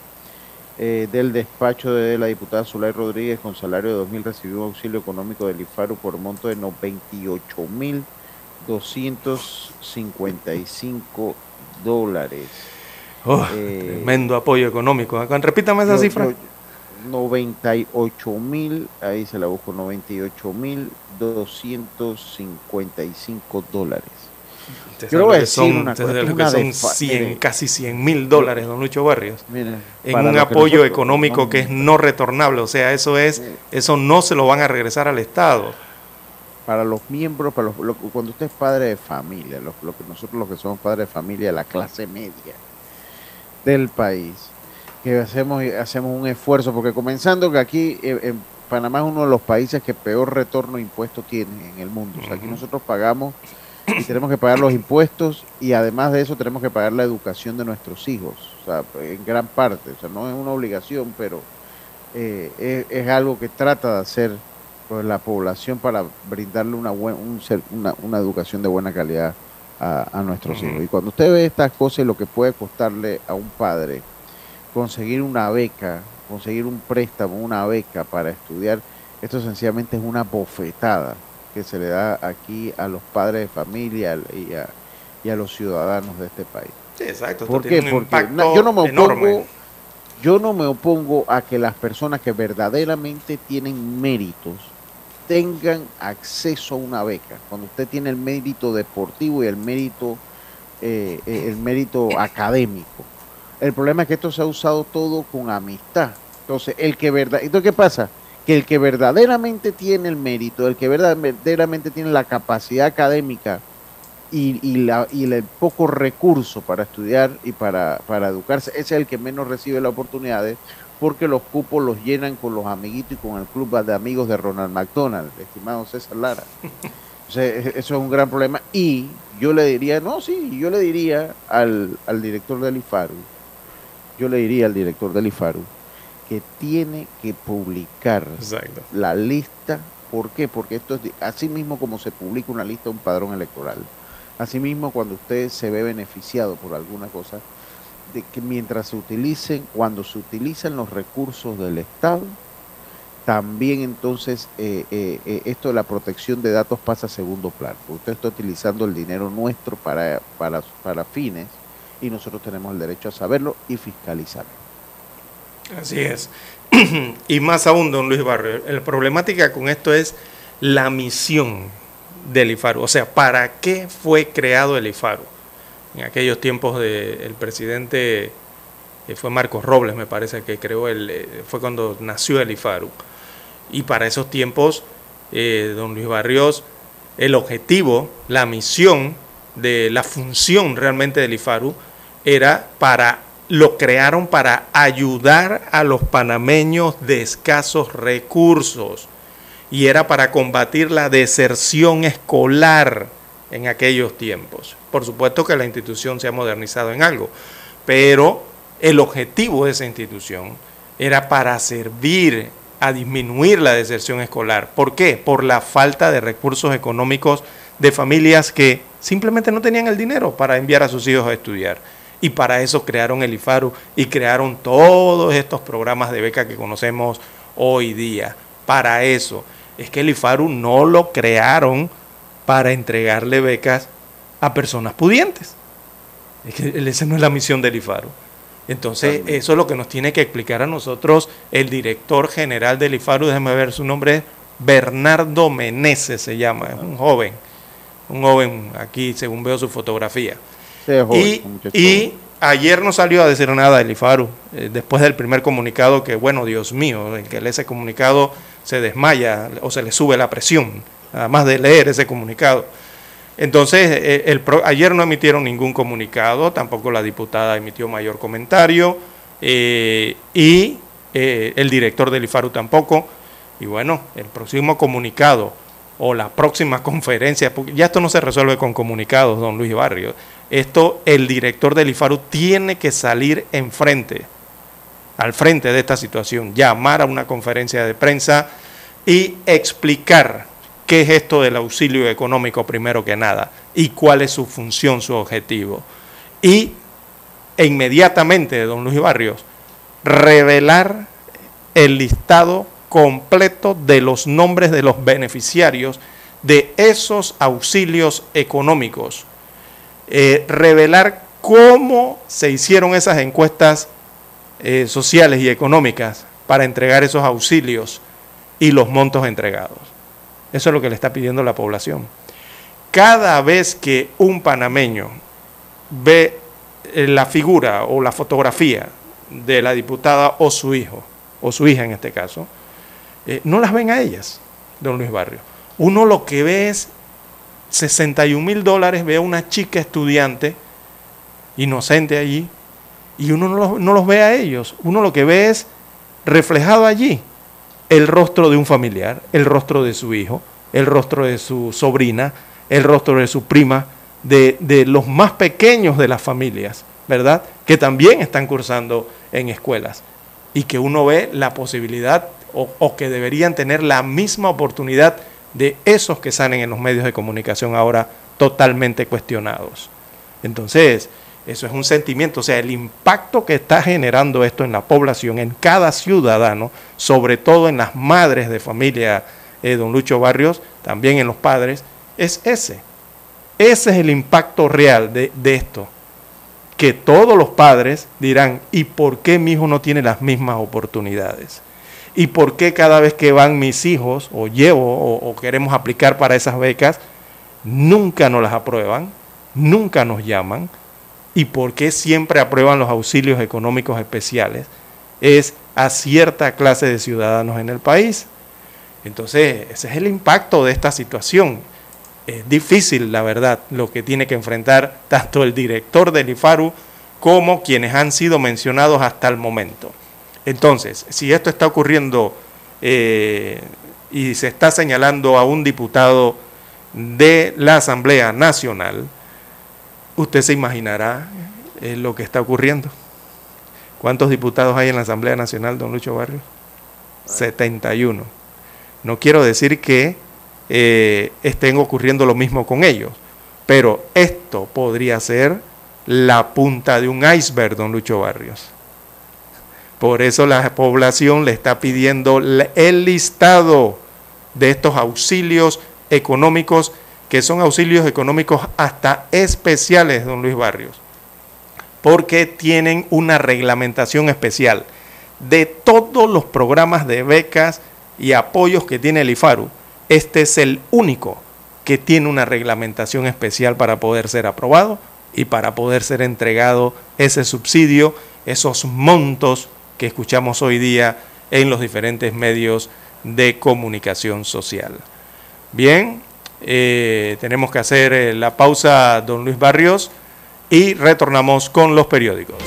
eh, del despacho de la diputada Zulay Rodríguez con salario de 2.000 recibió un auxilio económico del IFARU por monto de 28.255 dólares. Oh, eh, tremendo apoyo económico. Repítame esa cifra. 98 mil, ahí se la busco, 98 mil 255 dólares. Yo voy a decir una cosa, son 100, casi 100 mil dólares, don Lucho Barrios, en un apoyo económico que es no retornable, o sea, eso es, eso no se lo van a regresar al Estado. Para los miembros, para los, cuando usted es padre de familia, lo, que nosotros los que somos padres de familia, la clase media del país, que hacemos, hacemos un esfuerzo, porque comenzando que aquí eh, en Panamá es uno de los países que peor retorno de impuestos tiene en el mundo. O sea, aquí nosotros pagamos tenemos que pagar los impuestos y además de eso tenemos que pagar la educación de nuestros hijos, o sea, en gran parte, o sea, no es una obligación, pero eh, es, algo que trata de hacer pues, la población para brindarle una, una, educación de buena calidad a, nuestros hijos. Y cuando usted ve estas cosas y lo que puede costarle a un padre conseguir una beca, conseguir un préstamo, una beca para estudiar, esto sencillamente es una bofetada que se le da aquí a los padres de familia y a, y a los ciudadanos de este país. Sí, exacto. ¿Por qué? Porque yo no me opongo, yo no me opongo a que las personas que verdaderamente tienen méritos tengan acceso a una beca. Cuando usted tiene el mérito deportivo y el mérito, eh, eh, el mérito académico. El problema es que esto se ha usado todo con amistad. Entonces, el que verdad, entonces qué pasa? Que el que verdaderamente tiene el mérito, el que verdaderamente tiene la capacidad académica y, la, y el poco recurso para estudiar y para, para educarse, ese es el que menos recibe las oportunidades porque los cupos los llenan con los amiguitos y con el club de amigos de Ronald McDonald, estimado César Lara. E, eso es un gran problema. Y yo le diría, no, sí, yo le diría al, al director del IFARU, yo le diría al director del IFARU, que tiene que publicar la lista ¿Por qué? Porque esto es así mismo como se publica una lista un padrón electoral. Asimismo, cuando usted se ve beneficiado por alguna cosa, de que mientras se utilicen, cuando se utilizan los recursos del Estado, también entonces eh, eh, eh, esto de la protección de datos pasa a segundo plano. Usted está utilizando el dinero nuestro para, para, para fines y nosotros tenemos el derecho a saberlo y fiscalizarlo. Así es. y más aún, don Luis Barrio, la problemática con esto es la misión del IFARU. O sea, ¿para qué fue creado el IFARU? En aquellos tiempos del presidente, que fue Marcos Robles, me parece que creó el, eh, fue cuando nació el IFARU. Y para esos tiempos, eh, don Luis Barrios, el objetivo, la misión de la función realmente del IFARU era para lo crearon para ayudar a los panameños de escasos recursos y era para combatir la deserción escolar en aquellos tiempos. Por supuesto que la institución se ha modernizado en algo, pero el objetivo de esa institución era para servir a disminuir la deserción escolar. ¿Por qué? Por la falta de recursos económicos de familias que simplemente no tenían el dinero para enviar a sus hijos a estudiar. Y para eso crearon el IFARU y crearon todos estos programas de beca que conocemos hoy día. Para eso. Es que el IFARU no lo crearon para entregarle becas a personas pudientes. Es que esa no es la misión del IFARU. Entonces, eso es lo que nos tiene que explicar a nosotros el director general del IFARU, déjeme ver su nombre, Bernardo Meneses se llama, es un joven, un joven aquí, según veo su fotografía y, ayer no salió a decir nada el IFARU, eh, después del primer comunicado que, bueno, Dios mío, el que lee ese comunicado se desmaya o se le sube la presión, nada más de leer ese comunicado. Entonces, eh, el ayer no emitieron ningún comunicado, tampoco la diputada emitió mayor comentario, eh, y el director del IFARU tampoco. Y bueno, el próximo comunicado o la próxima conferencia, porque ya esto no se resuelve con comunicados, don Luis Barrio, esto el director del IFARU tiene que salir enfrente, al frente de esta situación, llamar a una conferencia de prensa y explicar qué es esto del auxilio económico primero que nada y cuál es su función, su objetivo. Y e inmediatamente, don Luis Barrios, revelar el listado completo de los nombres de los beneficiarios de esos auxilios económicos eh, revelar cómo se hicieron esas encuestas eh, sociales y económicas para entregar esos auxilios y los montos entregados. Eso es lo que le está pidiendo la población. Cada vez que un panameño ve eh, la figura o la fotografía de la diputada o su hijo, o su hija en este caso, no las ven a ellas, don Luis Barrio. Uno lo que ve es 61 mil dólares, ve a una chica estudiante inocente allí y uno no los, ve a ellos. Uno lo que ve es reflejado allí el rostro de un familiar, el rostro de su hijo, el rostro de su sobrina, el rostro de su prima, de, de, los más pequeños de las familias, ¿verdad? Que también están cursando en escuelas y que uno ve la posibilidad o, o que deberían tener la misma oportunidad de esos que salen en los medios de comunicación ahora totalmente cuestionados. Entonces, eso es un sentimiento, o sea, el impacto que está generando esto en la población, en cada ciudadano, sobre todo en las madres de familia, eh, don Lucho Barrios, también en los padres, es ese. Ese es el impacto real de, de esto. Que todos los padres dirán, ¿y por qué mi hijo no tiene las mismas oportunidades? ¿Y por qué cada vez que van mis hijos o llevo o, queremos aplicar para esas becas, nunca nos las aprueban, nunca nos llaman? ¿Y por qué siempre aprueban los auxilios económicos especiales? Es a cierta clase de ciudadanos en el país. Entonces, ese es el impacto de esta situación. Es difícil, la verdad, lo que tiene que enfrentar tanto el director del IFARU como quienes han sido mencionados hasta el momento. Entonces, si esto está ocurriendo eh, y se está señalando a un diputado de la Asamblea Nacional, usted se imaginará eh, lo que está ocurriendo. ¿Cuántos diputados hay en la Asamblea Nacional, don Lucho Barrio? 71. No quiero decir que eh, estén ocurriendo lo mismo con ellos, pero esto podría ser la punta de un iceberg, don Lucho Barrios. Por eso la población le está pidiendo el listado de estos auxilios económicos, que son auxilios económicos hasta especiales, don Luis Barrios, porque tienen una reglamentación especial de todos los programas de becas y apoyos que tiene el IFARU. Este es el único que tiene una reglamentación especial para poder ser aprobado y para poder ser entregado ese subsidio, esos montos que escuchamos hoy día en los diferentes medios de comunicación social. Bien, eh, tenemos que hacer eh, la pausa, don Luis Barrios, y retornamos con los periódicos.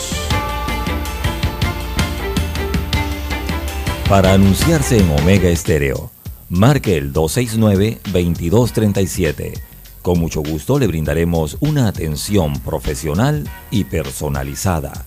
Para anunciarse en Omega Estéreo, marque el 269-2237. Con mucho gusto le brindaremos una atención profesional y personalizada.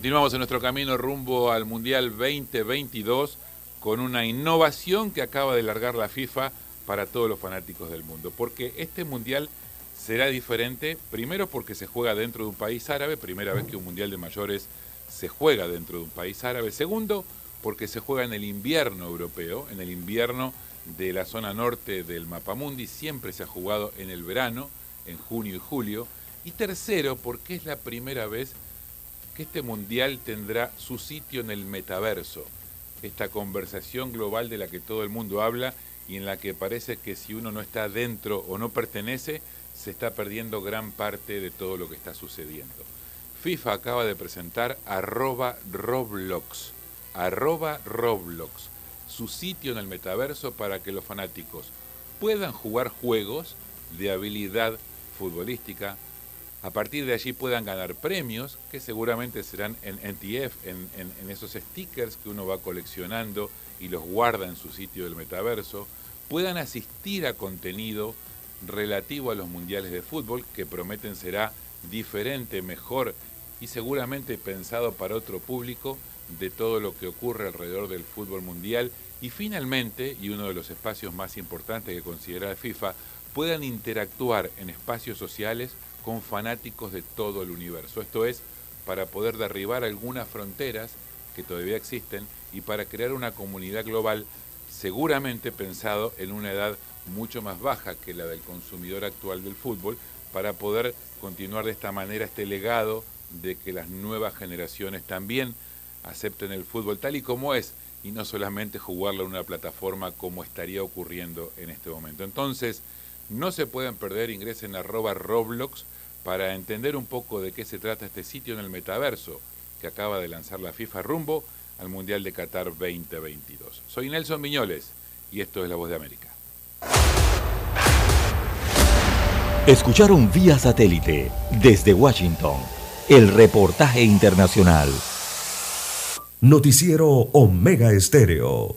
Continuamos en nuestro camino rumbo al Mundial 2022 con una innovación que acaba de largar la FIFA para todos los fanáticos del mundo. Porque este Mundial será diferente, primero porque se juega dentro de un país árabe, primera vez que un Mundial de Mayores se juega dentro de un país árabe. Segundo, porque se juega en el invierno europeo, en el invierno de la zona norte del Mapamundi, siempre se ha jugado en el verano, en junio y julio. Y tercero, porque es la primera vez este mundial tendrá su sitio en el metaverso, esta conversación global de la que todo el mundo habla y en la que parece que si uno no está dentro o no pertenece, se está perdiendo gran parte de todo lo que está sucediendo. FIFA acaba de presentar arroba Roblox, arroba Roblox, su sitio en el metaverso para que los fanáticos puedan jugar juegos de habilidad futbolística, a partir de allí puedan ganar premios, que seguramente serán en NTF, en, en, esos stickers que uno va coleccionando y los guarda en su sitio del metaverso, puedan asistir a contenido relativo a los mundiales de fútbol, que prometen será diferente, mejor y seguramente pensado para otro público de todo lo que ocurre alrededor del fútbol mundial. Y finalmente, y uno de los espacios más importantes que considera FIFA, puedan interactuar en espacios sociales con fanáticos de todo el universo. Esto es para poder derribar algunas fronteras que todavía existen y para crear una comunidad global seguramente pensado en una edad mucho más baja que la del consumidor actual del fútbol, para poder continuar de esta manera este legado de que las nuevas generaciones también acepten el fútbol tal y como es y no solamente jugarlo en una plataforma como estaría ocurriendo en este momento. Entonces, no se pueden perder, ingresen a arroba Roblox para entender un poco de qué se trata este sitio en el metaverso que acaba de lanzar la FIFA rumbo al Mundial de Qatar 2022. Soy Nelson Miñoles y esto es La Voz de América. Escucharon vía satélite desde Washington el reportaje internacional. Noticiero Omega Estéreo.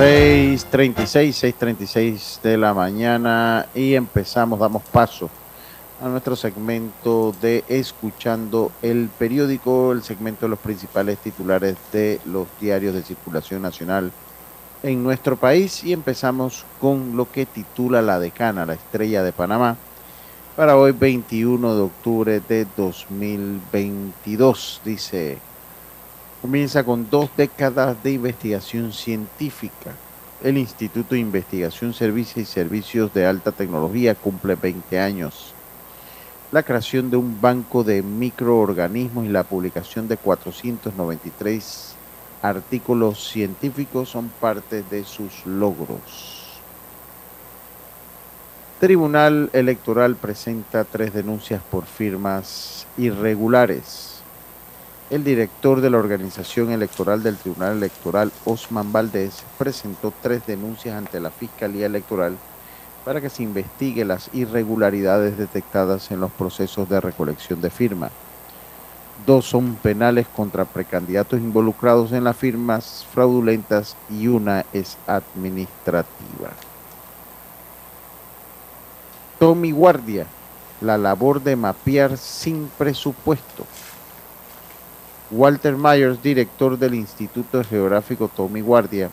6.36, 6.36 de la mañana y empezamos, damos paso a nuestro segmento de Escuchando el Periódico, el segmento de los principales titulares de los diarios de circulación nacional en nuestro país y empezamos con lo que titula La Decana, la estrella de Panamá, para hoy 21 de octubre de 2022, dice comienza con dos décadas de investigación científica. El Instituto de Investigación, Servicios y Servicios de Alta Tecnología cumple 20 años. La creación de un banco de microorganismos y la publicación de 493 artículos científicos son parte de sus logros. Tribunal Electoral presenta tres denuncias por firmas irregulares el director de la organización electoral del Tribunal Electoral, Osman Valdés, presentó tres denuncias ante la Fiscalía Electoral para que se investigue las irregularidades detectadas en los procesos de recolección de firmas. Dos son penales contra precandidatos involucrados en las firmas fraudulentas y una es administrativa. Tommy Guardia, la labor de mapear sin presupuesto. Walter Myers, director del Instituto Geográfico Tommy Guardia,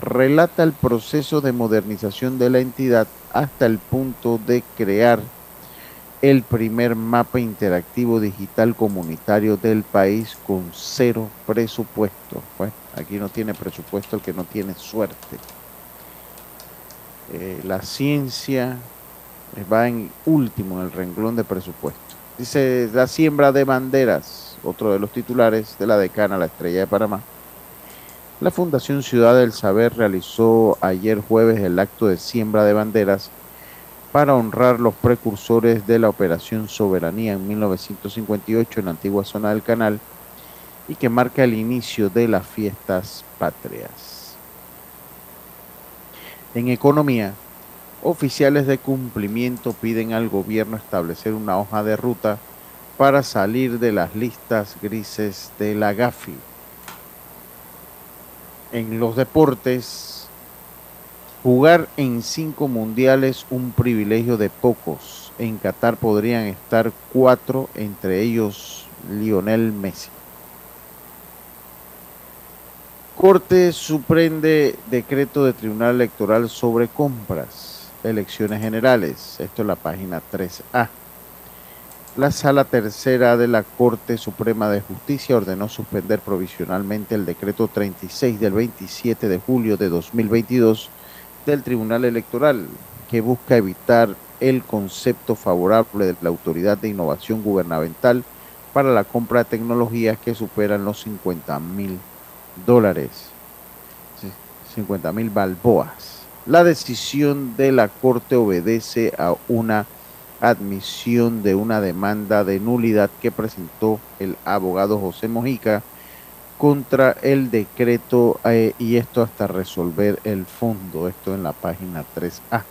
relata el proceso de modernización de la entidad hasta el punto de crear el primer mapa interactivo digital comunitario del país con cero presupuesto. Bueno, aquí no tiene presupuesto el que no tiene suerte. Eh, la ciencia va en último en el renglón de presupuesto. Dice la siembra de banderas otro de los titulares de la decana La Estrella de Panamá. La Fundación Ciudad del Saber realizó ayer jueves el acto de siembra de banderas para honrar los precursores de la Operación Soberanía en 1958 en la antigua zona del canal y que marca el inicio de las fiestas patrias. En economía, oficiales de cumplimiento piden al gobierno establecer una hoja de ruta para salir de las listas grises de la GAFI. En los deportes, jugar en cinco mundiales un privilegio de pocos. En Qatar podrían estar cuatro, entre ellos Lionel Messi. Corte suprende decreto de Tribunal Electoral sobre compras, elecciones generales. Esto es la página 3A. La Sala Tercera de la Corte Suprema de Justicia ordenó suspender provisionalmente el decreto 36 del 27 de julio de 2022 del Tribunal Electoral, que busca evitar el concepto favorable de la Autoridad de Innovación Gubernamental para la compra de tecnologías que superan los 50 mil dólares, 50 mil balboas. La decisión de la Corte obedece a una admisión de una demanda de nulidad que presentó el abogado José Mojica contra el decreto eh, y esto hasta resolver el fondo, esto en la página 3A.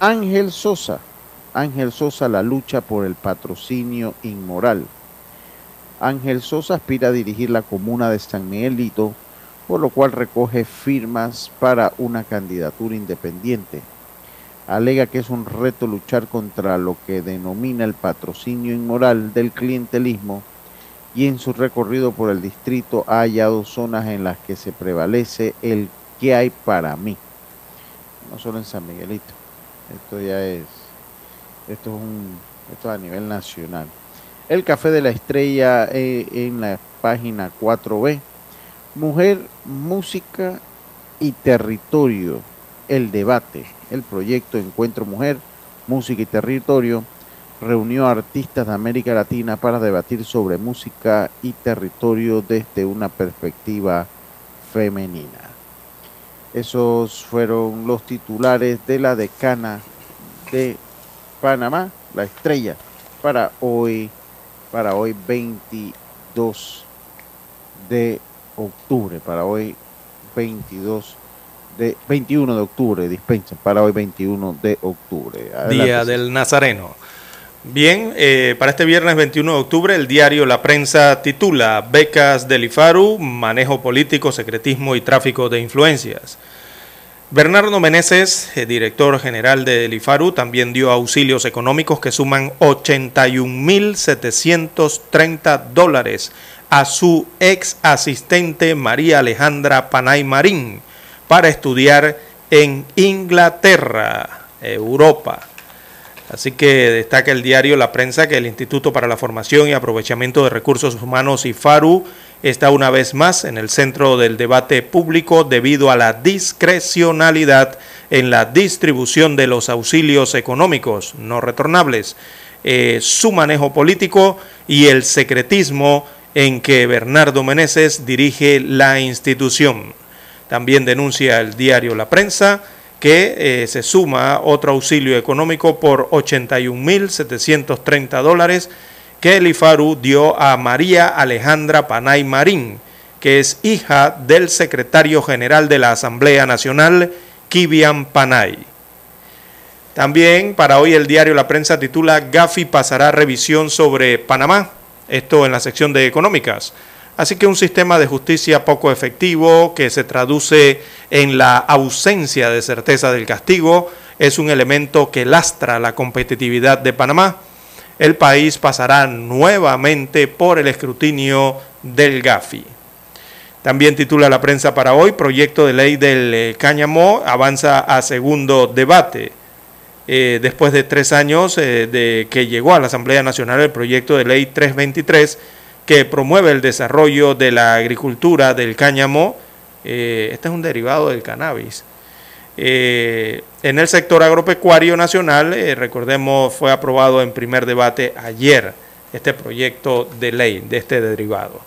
Ángel Sosa, Ángel Sosa, la lucha por el patrocinio inmoral. Ángel Sosa aspira a dirigir la comuna de San Miguelito, por lo cual recoge firmas para una candidatura independiente alega que es un reto luchar contra lo que denomina el patrocinio inmoral del clientelismo y en su recorrido por el distrito ha hallado zonas en las que se prevalece el que hay para mí. No solo en San Miguelito, esto ya es, esto es, un, esto a nivel nacional. El Café de la Estrella eh, en la página 4B. Mujer, música y territorio. El debate el proyecto Encuentro Mujer, Música y Territorio reunió a artistas de América Latina para debatir sobre música y territorio desde una perspectiva femenina. Esos fueron los titulares de la decana de Panamá, la estrella, para hoy, para hoy 22 de octubre, para hoy 22 de 21 de octubre, dispensen, para hoy 21 de octubre. Día del Nazareno. Bien, eh, para este viernes 21 de octubre el diario La Prensa titula Becas del IFARU, manejo político, secretismo y tráfico de influencias. Bernardo Meneses, eh, director general del IFARU, también dio auxilios económicos que suman 81.730 dólares a su ex asistente María Alejandra Panay Marín para estudiar en Inglaterra, Europa. Así que destaca el diario La Prensa que el Instituto para la Formación y Aprovechamiento de Recursos Humanos IFARU está una vez más en el centro del debate público debido a la discrecionalidad en la distribución de los auxilios económicos no retornables, eh, su manejo político y el secretismo en que Bernardo Meneses dirige la institución. También denuncia el diario La Prensa que eh, se suma otro auxilio económico por 81.730 dólares que el IFARU dio a María Alejandra Panay Marín, que es hija del secretario general de la Asamblea Nacional, Kibian Panay. También para hoy el diario La Prensa titula Gafi pasará revisión sobre Panamá, esto en la sección de económicas. Así que un sistema de justicia poco efectivo que se traduce en la ausencia de certeza del castigo es un elemento que lastra la competitividad de Panamá. El país pasará nuevamente por el escrutinio del GAFI. También titula la prensa para hoy, proyecto de ley del eh, cáñamo avanza a segundo debate. Eh, después de tres años eh, de que llegó a la Asamblea Nacional el proyecto de ley 323, que promueve el desarrollo de la agricultura del cáñamo. Eh, este es un derivado del cannabis. Eh, en el sector agropecuario nacional, eh, recordemos, fue aprobado en primer debate ayer este proyecto de ley de este derivado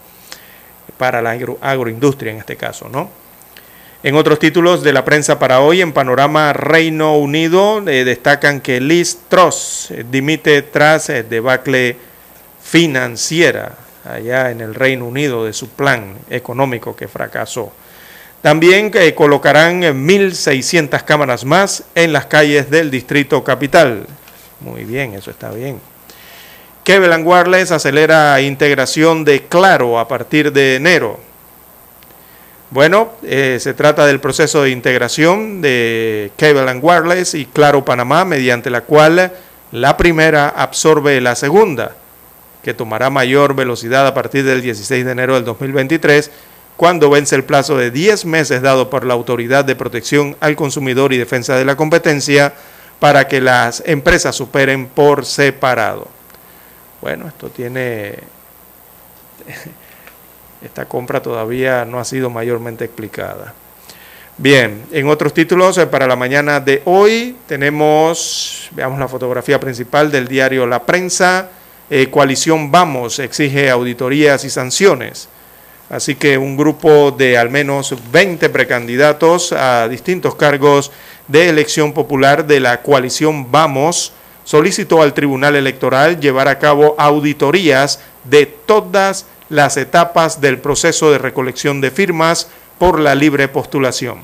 para la agroindustria en este caso, ¿no? En otros títulos de la prensa para hoy, en Panorama Reino Unido, destacan que Liz Truss dimite tras debacle financiera allá en el Reino Unido de su plan económico que fracasó. También eh, colocarán 1.600 cámaras más en las calles del Distrito Capital. Muy bien, eso está bien. Kevin Wireless acelera integración de Claro a partir de enero. Bueno, eh, se trata del proceso de integración de Cable Wireless y Claro Panamá, mediante la cual la primera absorbe la segunda que tomará mayor velocidad a partir del 16 de enero del 2023, cuando vence el plazo de 10 meses dado por la Autoridad de Protección al Consumidor y Defensa de la Competencia para que las empresas superen por separado. Bueno, esto tiene... Esta compra todavía no ha sido mayormente explicada. Bien, en otros títulos eh, para la mañana de hoy tenemos, veamos la fotografía principal del diario La Prensa, eh, coalición Vamos exige auditorías y sanciones. Así que un grupo de al menos 20 precandidatos a distintos cargos de elección popular de la coalición Vamos solicitó al Tribunal Electoral llevar a cabo auditorías de todas las etapas del proceso de recolección de firmas por la libre postulación.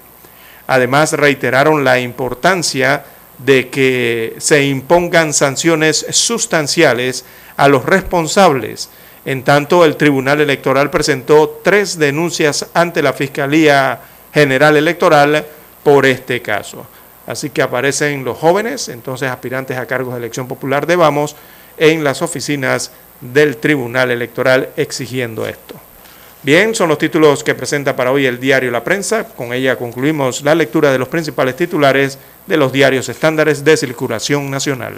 Además, reiteraron la importancia de que se impongan sanciones sustanciales a los responsables. En tanto, el Tribunal Electoral presentó tres denuncias ante la Fiscalía General Electoral por este caso. Así que aparecen los jóvenes, entonces aspirantes a cargos de elección popular de Vamos, en las oficinas del Tribunal Electoral exigiendo esto. Bien, son los títulos que presenta para hoy el diario La Prensa. Con ella concluimos la lectura de los principales titulares de los diarios estándares de circulación nacional.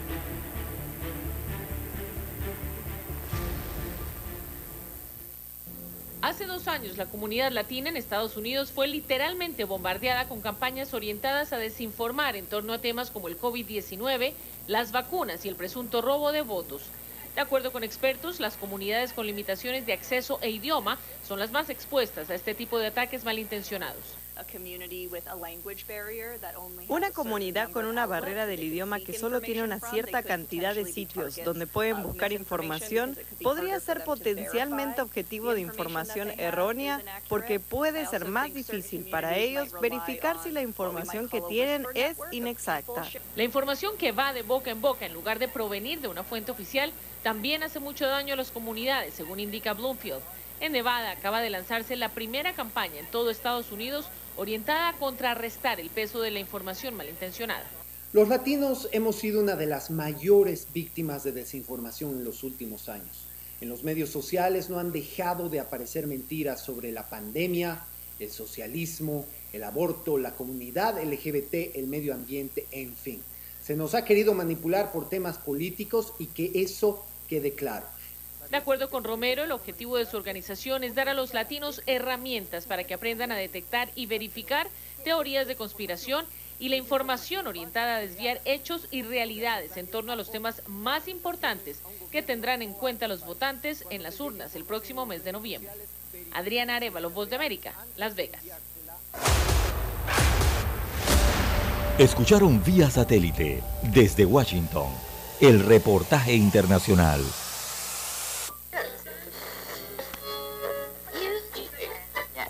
Años la comunidad latina en Estados Unidos fue literalmente bombardeada con campañas orientadas a desinformar en torno a temas como el COVID-19, las vacunas y el presunto robo de votos. De acuerdo con expertos, las comunidades con limitaciones de acceso e idioma son las más expuestas a este tipo de ataques malintencionados. Una comunidad con una barrera del idioma que solo tiene una cierta cantidad de sitios donde pueden uh, buscar información podría ser potencialmente objetivo de información errónea porque puede ser más difícil para ellos verificar si la información que tienen es inexacta. La información que va de boca en boca en lugar de provenir de una fuente oficial también hace mucho daño a las comunidades, según indica Bloomfield. En Nevada acaba de lanzarse la primera campaña en todo Estados Unidos orientada a contrarrestar el peso de la información malintencionada. Los latinos hemos sido una de las mayores víctimas de desinformación en los últimos años. En los medios sociales no han dejado de aparecer mentiras sobre la pandemia, el socialismo, el aborto, la comunidad LGBT, el medio ambiente, en fin. Se nos ha querido manipular por temas políticos y que eso quede claro. De acuerdo con Romero, el objetivo de su organización es dar a los latinos herramientas para que aprendan a detectar y verificar teorías de conspiración y la información orientada a desviar hechos y realidades en torno a los temas más importantes que tendrán en cuenta los votantes en las urnas el próximo mes de noviembre. Adriana Arevalo, Voz de América, Las Vegas. Escucharon vía satélite desde Washington el reportaje internacional.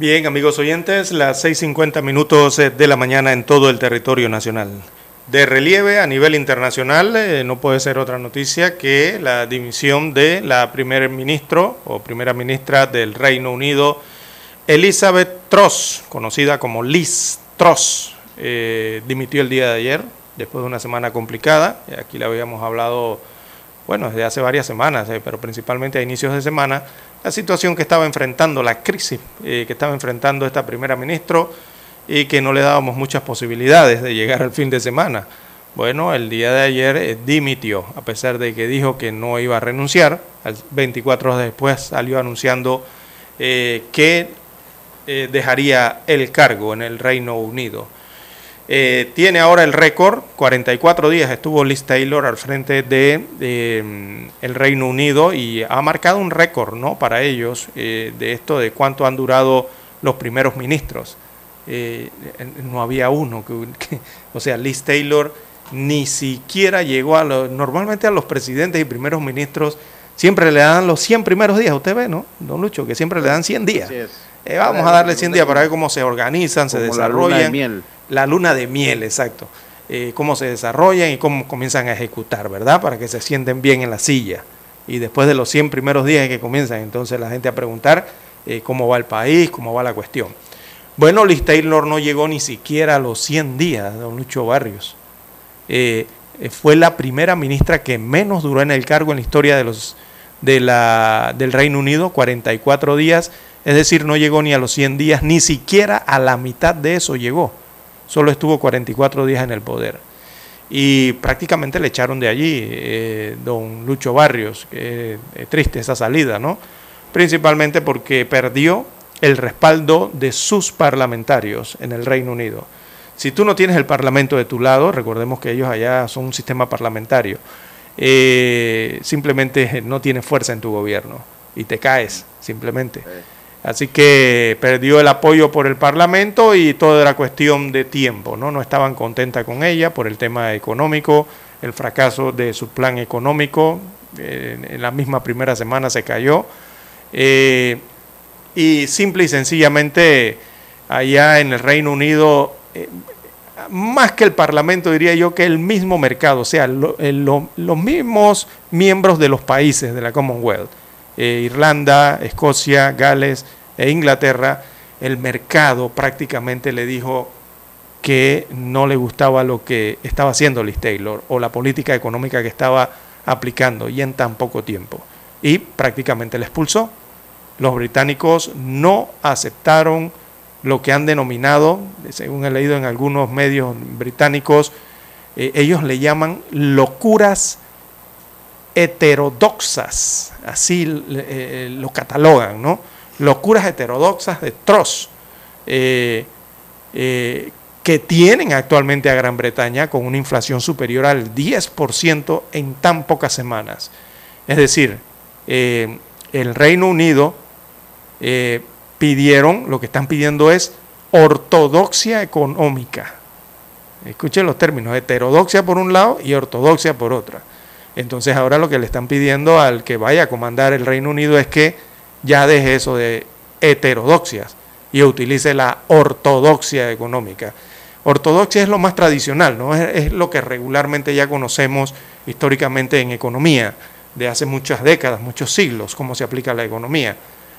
Bien, amigos oyentes, las 6.50 minutos eh, de la mañana en todo el territorio nacional. De relieve a nivel internacional, eh, no puede ser otra noticia que la dimisión de la primer ministro o primera ministra del Reino Unido, Elizabeth Truss, conocida como Liz Truss, eh, dimitió el día de ayer, después de una semana complicada. Aquí le habíamos hablado, bueno, desde hace varias semanas, pero principalmente a inicios de semana, la situación que estaba enfrentando, la crisis eh, que estaba enfrentando esta primera ministro y que no le dábamos muchas posibilidades de llegar al fin de semana. Bueno, el día de ayer eh, dimitió, a pesar de que dijo que no iba a renunciar. 24 horas después salió anunciando eh, que dejaría el cargo en el Reino Unido. Eh, tiene ahora el récord, 44 días estuvo Liz Taylor al frente de, mm, el Reino Unido y ha marcado un récord ¿no? para ellos eh, de esto, de cuánto han durado los primeros ministros. Eh, no había uno, que, o sea, Liz Taylor ni siquiera llegó a los, normalmente a los presidentes y primeros ministros Siempre le dan los 100 primeros días, usted ve, ¿no? Don Lucho, que siempre le dan 100 días. Eh, vamos a darle 100 días para ver cómo se organizan, se desarrollan. La luna de miel. Exacto. Eh, cómo se desarrollan y cómo comienzan a ejecutar, ¿verdad? Para que se sienten bien en la silla. Y después de los 100 primeros días que comienzan entonces la gente a preguntar eh, cómo va el país, cómo va la cuestión. Bueno, Liz Taylor no llegó ni siquiera a los 100 días, don Lucho Barrios. fue la primera ministra que menos duró en el cargo en la historia de los, de la, del Reino Unido, 44 días es decir, no llegó ni a los 100 días, ni siquiera a la mitad de eso llegó. Solo estuvo 44 días en el poder. Y prácticamente le echaron de allí, eh, don Lucho Barrios. que triste esa salida, ¿no? Principalmente porque perdió el respaldo de sus parlamentarios en el Reino Unido. Si tú no tienes el Parlamento de tu lado, recordemos que ellos allá son un sistema parlamentario, eh, simplemente no tienes fuerza en tu gobierno y te caes, simplemente. Así que perdió el apoyo por el Parlamento y todo era cuestión de tiempo, ¿no? No estaban contentas con ella por el tema económico, el fracaso de su plan económico, eh, en la misma primera semana se cayó. Eh, y simple y sencillamente allá en el Reino Unido, eh, más que el Parlamento diría yo que el mismo mercado, o sea, los mismos miembros de los países de la Commonwealth eh, Irlanda, Escocia, Gales e Inglaterra, el mercado prácticamente le dijo que no le gustaba lo que estaba haciendo Liz Taylor o la política económica que estaba aplicando y en tan poco tiempo. Y prácticamente la expulsó. Los británicos no aceptaron lo que han denominado, según he leído en algunos medios británicos, eh, ellos le llaman locuras heterodoxas, así eh, lo catalogan, ¿no? Locuras heterodoxas de Tross, eh, eh, que tienen actualmente a Gran Bretaña con una inflación superior al 10% en tan pocas semanas. Es decir, el Reino Unido pidieron, lo que están pidiendo es ortodoxia económica. Escuchen los términos, heterodoxia por un lado y ortodoxia por otra. Entonces ahora lo que le están pidiendo al que vaya a comandar el Reino Unido es que ya deje eso de heterodoxias y utilice la ortodoxia económica. Ortodoxia es lo más tradicional, ¿no? Es, lo que regularmente ya conocemos históricamente en economía, de hace muchas décadas, muchos siglos, cómo se aplica la economía.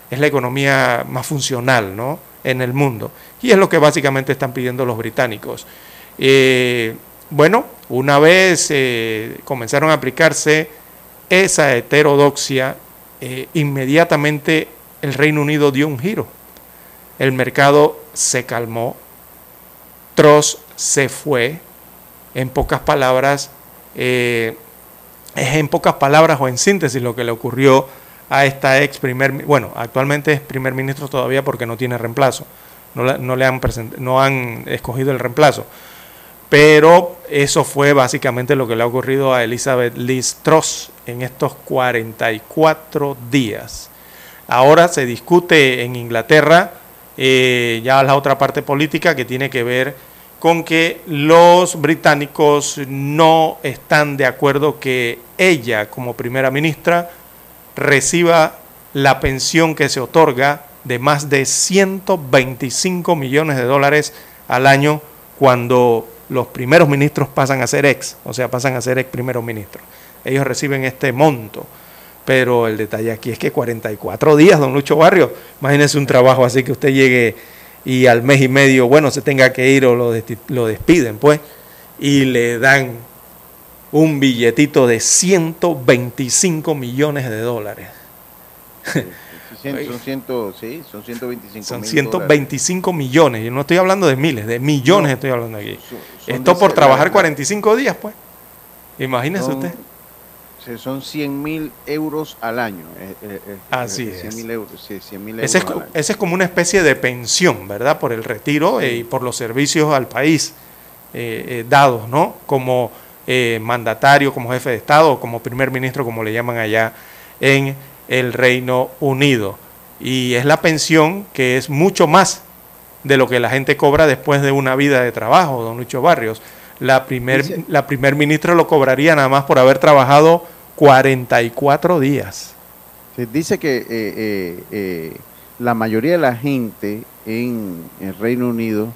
Es la economía más funcional ¿no? en el mundo. Y es lo que básicamente están pidiendo los británicos. Eh, bueno, una vez eh, comenzaron a aplicarse esa heterodoxia, eh, inmediatamente el Reino Unido dio un giro. El mercado se calmó, Tross se fue, en pocas palabras, eh, es en pocas palabras o en síntesis lo que le ocurrió a esta ex primer, bueno, actualmente es primer ministro todavía porque no tiene reemplazo, no, le no han escogido el reemplazo pero eso fue básicamente lo que le ha ocurrido a Elizabeth Liz Truss en estos 44 días. Ahora se discute en Inglaterra eh, ya la otra parte política que tiene que ver con que los británicos no están de acuerdo que ella como primera ministra reciba la pensión que se otorga de más de 125 millones de dólares al año cuando los primeros ministros pasan a ser ex, o sea, pasan a ser ex primeros ministros. Ellos reciben este monto. Pero el detalle aquí es que 44 días, don Lucho Barrio, imagínese un trabajo así que usted llegue y al mes y medio, bueno, se tenga que ir o lo, lo despiden, pues, y le dan un billetito de 125 millones de dólares. Son, ciento, sí, son 125 Son 125 millones. Yo no estoy hablando de miles, de millones estoy hablando aquí. Esto por trabajar 45 días, pues. Imagínese usted. Son 100 mil euros al año. Eh, eh, eh, Así es. 100 mil euros, sí, 100 mil euros. Ese es, ese es, como una especie de pensión, ¿verdad? Por el retiro y por los servicios al país dados, ¿no? Como mandatario, como jefe de Estado, como primer ministro, como le llaman allá en el Reino Unido. Y es la pensión que es mucho más de lo que la gente cobra después de una vida de trabajo, don Lucho Barrios. La primer, la primer ministra lo cobraría nada más por haber trabajado 44 días. Se dice que eh, eh, eh, la mayoría de la gente en el Reino Unido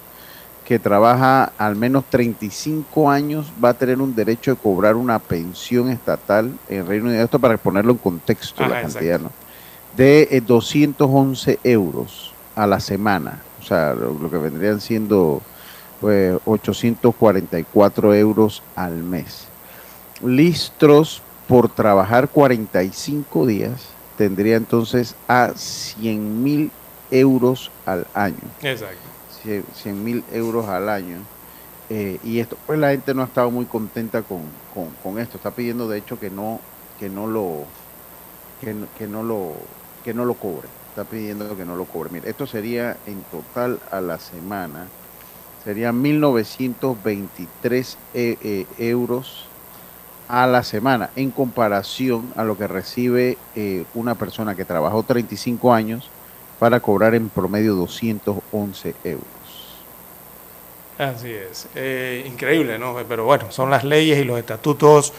que trabaja al menos 35 años va a tener un derecho de cobrar una pensión estatal en Reino Unido. Esto para ponerlo en contexto, Ajá, la cantidad, ¿no? De eh, 211 euros a la semana. O sea, lo, lo que vendrían siendo pues, 844 euros al mes. Listros por trabajar 45 días tendría entonces a 100 mil euros al año. Exacto. 100 mil euros al año. Eh, y esto, pues la gente no ha estado muy contenta con, con- esto. Está pidiendo de hecho que no, que no lo, que, que no lo, que no lo cobre. Está pidiendo que no lo cobre. Mire, esto sería en total a la semana, serían 1923 e- eh, euros a la semana en comparación a lo que recibe eh, una persona que trabajó 35 años para cobrar en promedio 211 euros. Así es. Eh, increíble, ¿no? Pero bueno, son las leyes y los estatutos,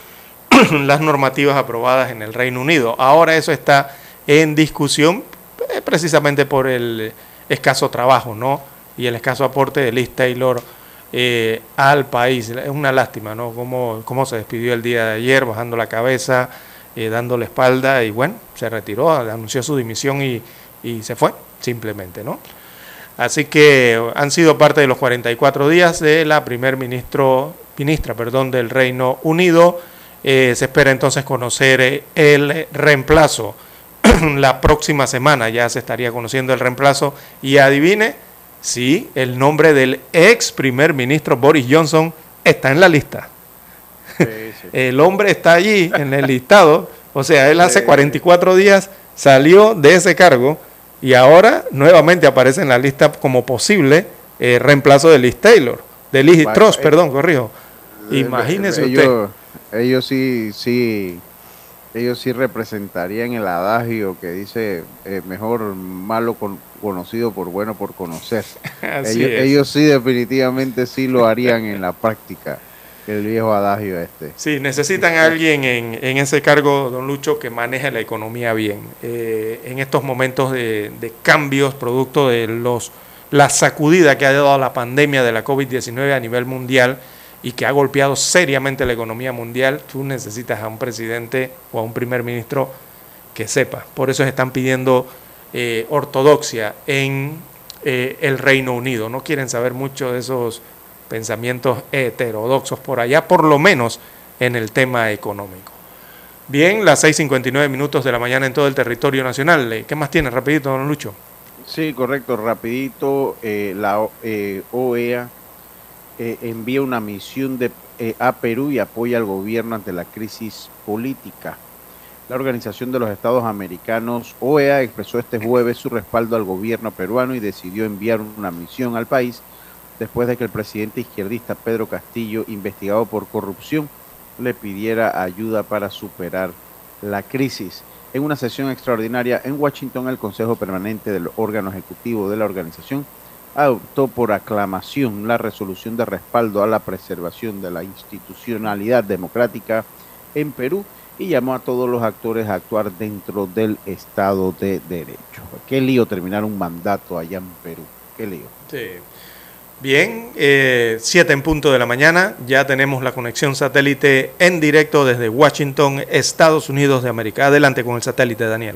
las normativas aprobadas en el Reino Unido. Ahora eso está en discusión eh, precisamente por el escaso trabajo, ¿no? Y el escaso aporte de Liz Taylor eh, al país. Es una lástima, ¿no? Cómo, cómo se despidió el día de ayer, bajando la cabeza, eh, dando la espalda y bueno, se retiró, anunció su dimisión y, y se fue, simplemente, ¿no? Así que han sido parte de los 44 días de la primer ministro, ministra perdón, del Reino Unido. Eh, se espera entonces conocer eh, el reemplazo. la próxima semana ya se estaría conociendo el reemplazo. Y adivine si el nombre del ex primer ministro Boris Johnson está en la lista. el hombre está allí en el listado. O sea, él hace 44 días salió de ese cargo y ahora nuevamente aparece en la lista como posible eh, reemplazo de Liz Taylor, de Liz Vaya, Truss, eh, perdón, corrijo. Imagínese usted. ellos, Ellos sí, sí, ellos sí representarían el adagio que dice eh, mejor malo con- conocido por bueno por conocer. Ellos sí definitivamente sí lo harían en la práctica, el viejo adagio este. Sí, necesitan a alguien en, en ese cargo, don Lucho, que maneje la economía bien. Eh, en estos momentos de, de cambios, producto de los la sacudida que ha dado la pandemia de la COVID-19 a nivel mundial y que ha golpeado seriamente la economía mundial, tú necesitas a un presidente o a un primer ministro que sepa. Por eso están pidiendo eh, ortodoxia en eh, el Reino Unido. No quieren saber mucho de esos pensamientos heterodoxos por allá, por lo menos en el tema económico. Bien, las 6.59 minutos de la mañana en todo el territorio nacional. Eh, ¿Qué más tiene, rapidito, don Lucho? Sí, correcto. Rapidito, eh, la OEA eh, envía una misión de, a Perú y apoya al gobierno ante la crisis política. La Organización de los Estados Americanos, OEA, expresó este jueves su respaldo al gobierno peruano y decidió enviar una misión al país después de que el presidente izquierdista Pedro Castillo, investigado por corrupción, le pidiera ayuda para superar la crisis. En una sesión extraordinaria en Washington, el Consejo Permanente del órgano ejecutivo de la organización adoptó por aclamación la resolución de respaldo a la preservación de la institucionalidad democrática en Perú y llamó a todos los actores a actuar dentro del Estado de Derecho. Qué lío terminar un mandato allá en Perú. Qué lío. Sí. Bien, 7 en punto de la mañana, ya tenemos la conexión satélite en directo desde Washington, Estados Unidos de América. Adelante con el satélite, Daniel.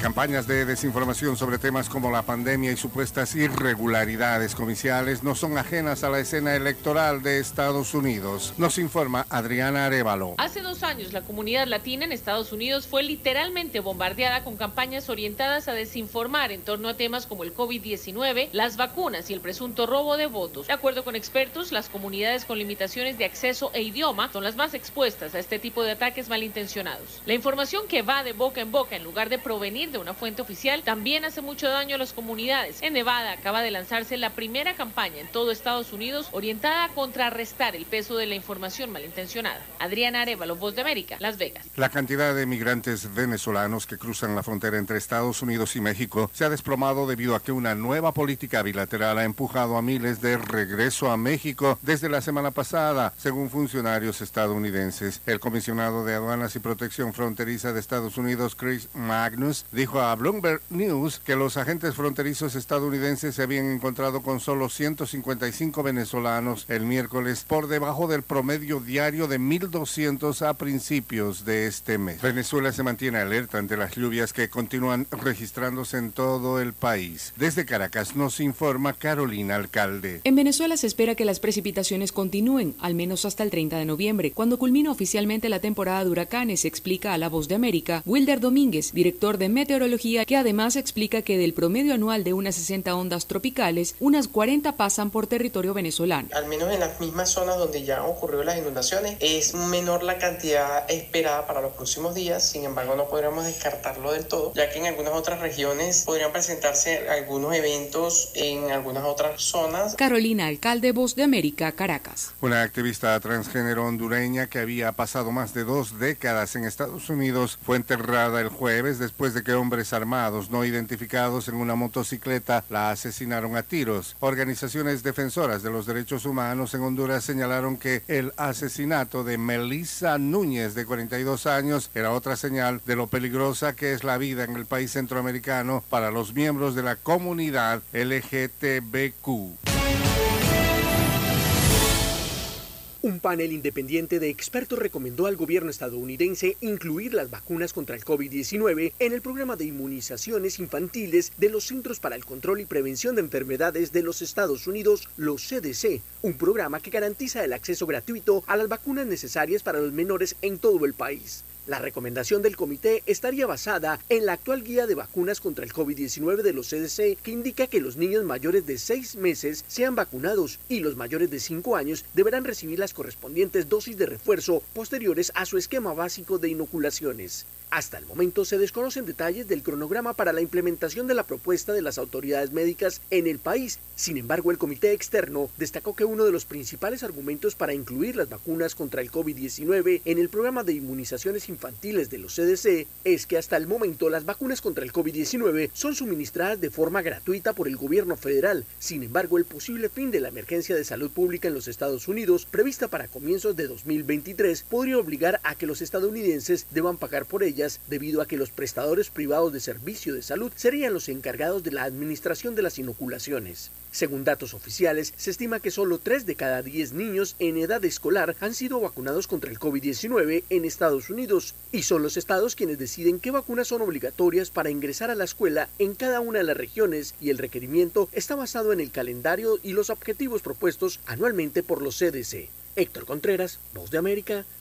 Campañas de desinformación sobre temas como la pandemia y supuestas irregularidades comerciales no son ajenas a la escena electoral de Estados Unidos. Nos informa Adriana Arevalo. Hace dos años, la comunidad latina en Estados Unidos fue literalmente bombardeada con campañas orientadas a desinformar en torno a temas como el COVID-19, las vacunas y el presunto robo de votos. De acuerdo con expertos, las comunidades con limitaciones de acceso e idioma son las más expuestas a este tipo de ataques malintencionados. La información que va de boca en boca en lugar de provenir de una fuente oficial también hace mucho daño a las comunidades. En Nevada acaba de lanzarse la primera campaña en todo Estados Unidos orientada a contrarrestar el peso de la información malintencionada. Adriana Arevalo, Voz de América, Las Vegas. La cantidad de migrantes venezolanos que cruzan la frontera entre Estados Unidos y México se ha desplomado debido a que una nueva política bilateral ha empujado a miles de regreso a México desde la semana pasada, según funcionarios estadounidenses. El comisionado de Aduanas y Protección Fronteriza de Estados Unidos, Chris Magnus, dijo a Bloomberg News que los agentes fronterizos estadounidenses se habían encontrado con solo 155 venezolanos el miércoles, por debajo del promedio diario de 1.200 a principios de este mes. Venezuela se mantiene alerta ante las lluvias que continúan registrándose en todo el país. Desde Caracas nos informa Carolina Alcalde. En Venezuela se espera que las precipitaciones continúen, al menos hasta el 30 de noviembre, cuando culmina oficialmente la temporada de huracanes, explica a La Voz de América Wilder Domínguez, director de meteorología, que además explica que del promedio anual de unas 60 ondas tropicales, unas 40 pasan por territorio venezolano. Al menos en las mismas zonas donde ya han ocurrido las inundaciones, es menor la cantidad esperada para los próximos días, sin embargo no podríamos descartarlo del todo, ya que en algunas otras regiones podrían presentarse algunos eventos en algunas otras zonas. Carolina Alcalde, Voz de América, Caracas. Una activista transgénero hondureña que había pasado más de dos décadas en Estados Unidos fue enterrada el jueves después de que hombres armados no identificados en una motocicleta la asesinaron a tiros. Organizaciones defensoras de los derechos humanos en Honduras señalaron que el asesinato de Melissa Núñez, de 42 años, era otra señal de lo peligrosa que es la vida en el país centroamericano para los miembros de la comunidad LGTBQ. Un panel independiente de expertos recomendó al gobierno estadounidense incluir las vacunas contra el COVID-19 en el programa de inmunizaciones infantiles de los Centros para el Control y Prevención de Enfermedades de los Estados Unidos, los CDC, un programa que garantiza el acceso gratuito a las vacunas necesarias para los menores en todo el país. La recomendación del comité estaría basada en la actual guía de vacunas contra el COVID-19 de los CDC que indica que los niños mayores de 6 meses sean vacunados y los mayores de 5 años deberán recibir las correspondientes dosis de refuerzo posteriores a su esquema básico de inoculaciones. Hasta el momento se desconocen detalles del cronograma para la implementación de la propuesta de las autoridades médicas en el país. Sin embargo, el comité externo destacó que uno de los principales argumentos para incluir las vacunas contra el COVID-19 en el programa de inmunizaciones infantiles de los CDC es que hasta el momento las vacunas contra el COVID-19 son suministradas de forma gratuita por el gobierno federal. Sin embargo, el posible fin de la emergencia de salud pública en los Estados Unidos, prevista para comienzos de 2023, podría obligar a que los estadounidenses deban pagar por debido a que los prestadores privados de servicio de salud serían los encargados de la administración de las inoculaciones. Según datos oficiales, se estima que solo 3 de cada 10 niños en edad escolar han sido vacunados contra el COVID-19 en Estados Unidos y son los estados quienes deciden qué vacunas son obligatorias para ingresar a la escuela en cada una de las regiones y el requerimiento está basado en el calendario y los objetivos propuestos anualmente por los CDC. Héctor Contreras, Voz de América,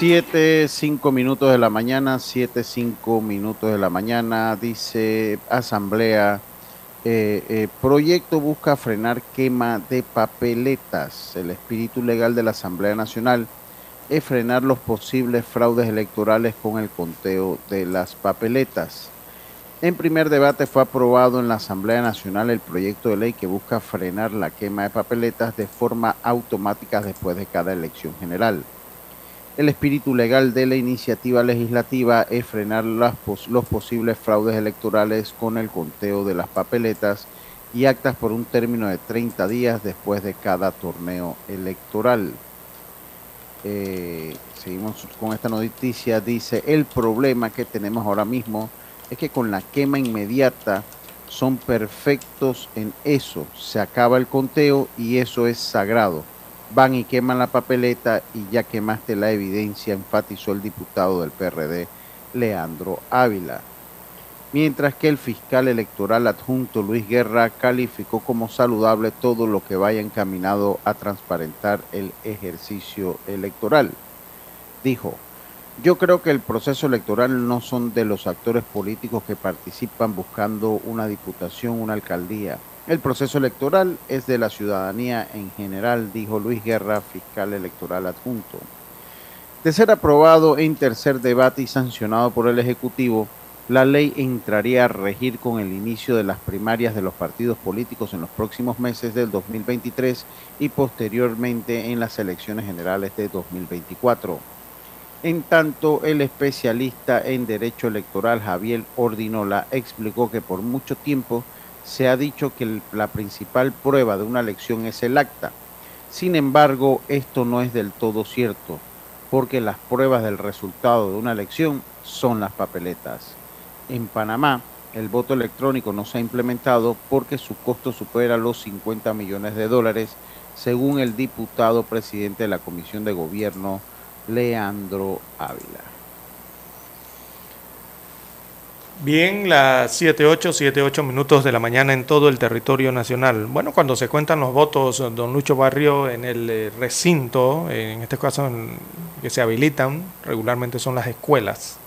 Siete, cinco minutos de la mañana, siete, cinco minutos de la mañana, dice Asamblea, eh, eh, proyecto busca frenar quema de papeletas. El espíritu legal de la Asamblea Nacional es frenar los posibles fraudes electorales con el conteo de las papeletas. En primer debate fue aprobado en la Asamblea Nacional el proyecto de ley que busca frenar la quema de papeletas de forma automática después de cada elección general. El espíritu legal de la iniciativa legislativa es frenar las los posibles fraudes electorales con el conteo de las papeletas y actas por un término de 30 días después de cada torneo electoral. Eh, seguimos con esta noticia. Dice, el problema que tenemos ahora mismo es que con la quema inmediata son perfectos en eso. Se acaba el conteo y eso es sagrado. Van y queman la papeleta y ya quemaste la evidencia, enfatizó el diputado del PRD, Leandro Ávila. Mientras que el fiscal electoral adjunto Luis Guerra calificó como saludable todo lo que vaya encaminado a transparentar el ejercicio electoral. Dijo, yo creo que el proceso electoral no son de los actores políticos que participan buscando una diputación, una alcaldía. El proceso electoral es de la ciudadanía en general, dijo Luis Guerra, fiscal electoral adjunto. De ser aprobado en tercer debate y sancionado por el Ejecutivo, la ley entraría a regir con el inicio de las primarias de los partidos políticos en los próximos meses del 2023 y posteriormente en las elecciones generales de 2024. En tanto, el especialista en derecho electoral Javier Ordinola explicó que por mucho tiempo se ha dicho que la principal prueba de una elección es el acta. Sin embargo, esto no es del todo cierto, porque las pruebas del resultado de una elección son las papeletas. En Panamá, el voto electrónico no se ha implementado porque su costo supera los 50 millones de dólares, según el diputado presidente de la Comisión de Gobierno, Leandro Ávila. Bien, las 7, 8, 7, 8 minutos de la mañana en todo el territorio nacional. Bueno, cuando se cuentan los votos, don Lucho Barrio, en el eh, recinto, en este caso en- que se habilitan, regularmente son las escuelas.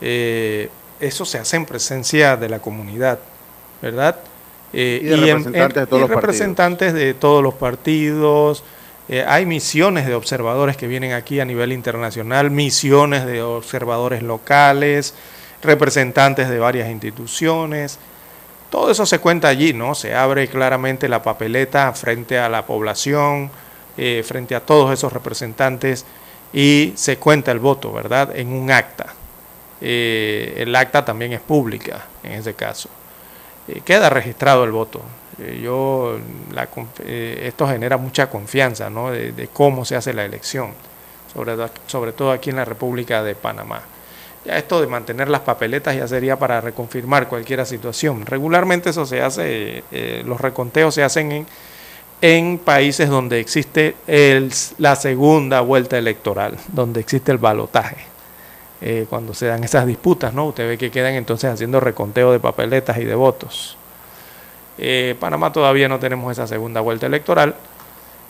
Eh, eso se hace en presencia de la comunidad, ¿verdad? Eh, Y de en- representantes de todos y los partidos. representantes de todos los partidos. Eh, hay misiones de observadores que vienen aquí a nivel internacional, misiones de observadores locales, representantes de varias instituciones. Todo eso se cuenta allí, ¿no? Se abre claramente la papeleta frente a la población, eh, frente a todos esos representantes y se cuenta el voto, ¿verdad? En un acta. Eh, el acta también es pública en ese caso. Eh, queda registrado el voto. Yo, esto genera mucha confianza, ¿no? De, cómo se hace la elección, sobre todo aquí en la República de Panamá. Ya esto de mantener las papeletas ya sería para reconfirmar cualquier situación. Regularmente eso se hace, eh, los reconteos se hacen en, en países donde existe el- la segunda vuelta electoral, donde existe el balotaje. Eh, cuando se dan esas disputas, ¿no? Usted ve que quedan entonces haciendo reconteo de papeletas y de votos. Eh, Panamá todavía no tenemos esa segunda vuelta electoral,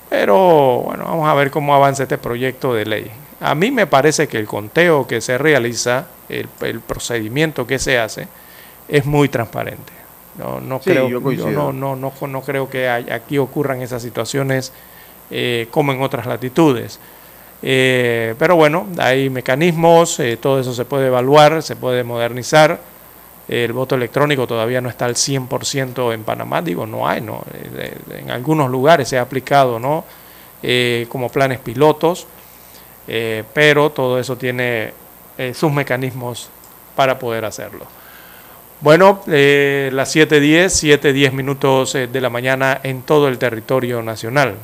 pero bueno, vamos a ver cómo avanza este proyecto de ley. A mí me parece que el conteo que se realiza, el, el procedimiento que se hace, es muy transparente. No, no Sí, creo, yo no, no, no, no creo que hay- aquí ocurran esas situaciones eh, como en otras latitudes. Eh, pero bueno, hay mecanismos, eh, todo eso se puede evaluar, se puede modernizar. El voto electrónico todavía no está al 100% en Panamá, digo, no hay, ¿no? En algunos lugares se ha aplicado, ¿no? Eh, como planes pilotos, eh, pero todo eso tiene eh, sus mecanismos para poder hacerlo. Bueno, eh, las 7.10, 7.10 minutos eh, de la mañana en todo el territorio nacional.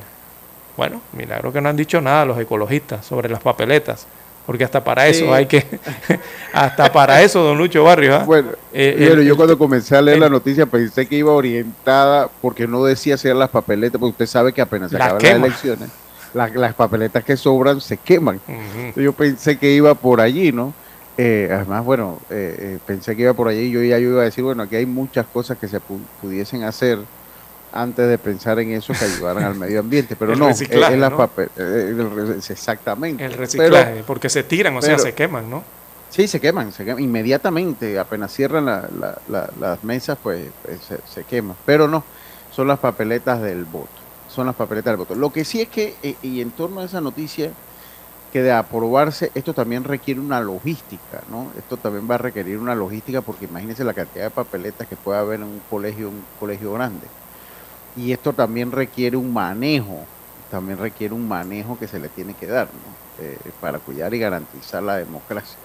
Bueno, milagro que no han dicho nada los ecologistas sobre las papeletas, porque hasta para eso hay que, hasta para eso, don Lucho Barrio. ¿ah? Bueno, Eh, Bueno, el- yo cuando comencé a leer el- la noticia pensé que iba orientada, porque no decía hacer las papeletas, porque usted sabe que apenas se acaban las elecciones, las, las papeletas que sobran se queman. Yo pensé que iba por allí, ¿no? Eh, además, bueno, eh, eh, pensé que iba por allí y yo ya yo iba a decir, bueno, aquí hay muchas cosas que se pu- pudiesen hacer antes de pensar en eso que ayudaran al medio ambiente. Pero El no, reciclaje, es la ¿no? papel, eh, el exactamente. El reciclaje, Pero- porque se tiran, o sea, se queman, ¿no? Sí, se queman, se queman inmediatamente, apenas cierran la- la- la- las mesas, pues, pues, se, se queman. Pero no, son las papeletas del voto, son las papeletas del voto. Lo que sí es que, eh, y en torno a esa noticia, que de aprobarse, esto también requiere una logística, ¿no? Esto también va a requerir una logística porque imagínense la cantidad de papeletas que puede haber en un colegio, un colegio grande. Y esto también requiere un manejo, también requiere un manejo que se le tiene que dar, ¿no? Eh, para cuidar y garantizar la democracia.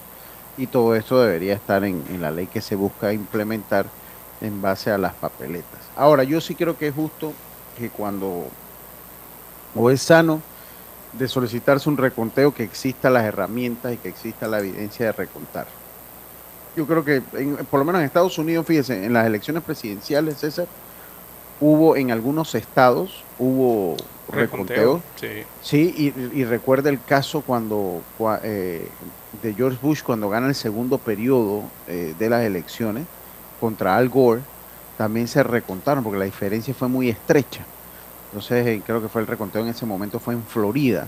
Y todo eso debería estar en la ley que se busca implementar en base a las papeletas. Ahora, yo sí creo que es justo que cuando, o es sano, de solicitarse un reconteo que exista las herramientas y que exista la evidencia de recontar. Yo creo que, en- por lo menos en Estados Unidos, fíjense, en las elecciones presidenciales, César, hubo en algunos estados, hubo reconteos. Sí. Sí, y, y recuerda el caso cuando cua- eh, de George Bush cuando gana el segundo periodo eh, de las elecciones contra Al Gore, también se recontaron porque la diferencia fue muy estrecha. Entonces eh, creo que fue el reconteo en ese momento fue en Florida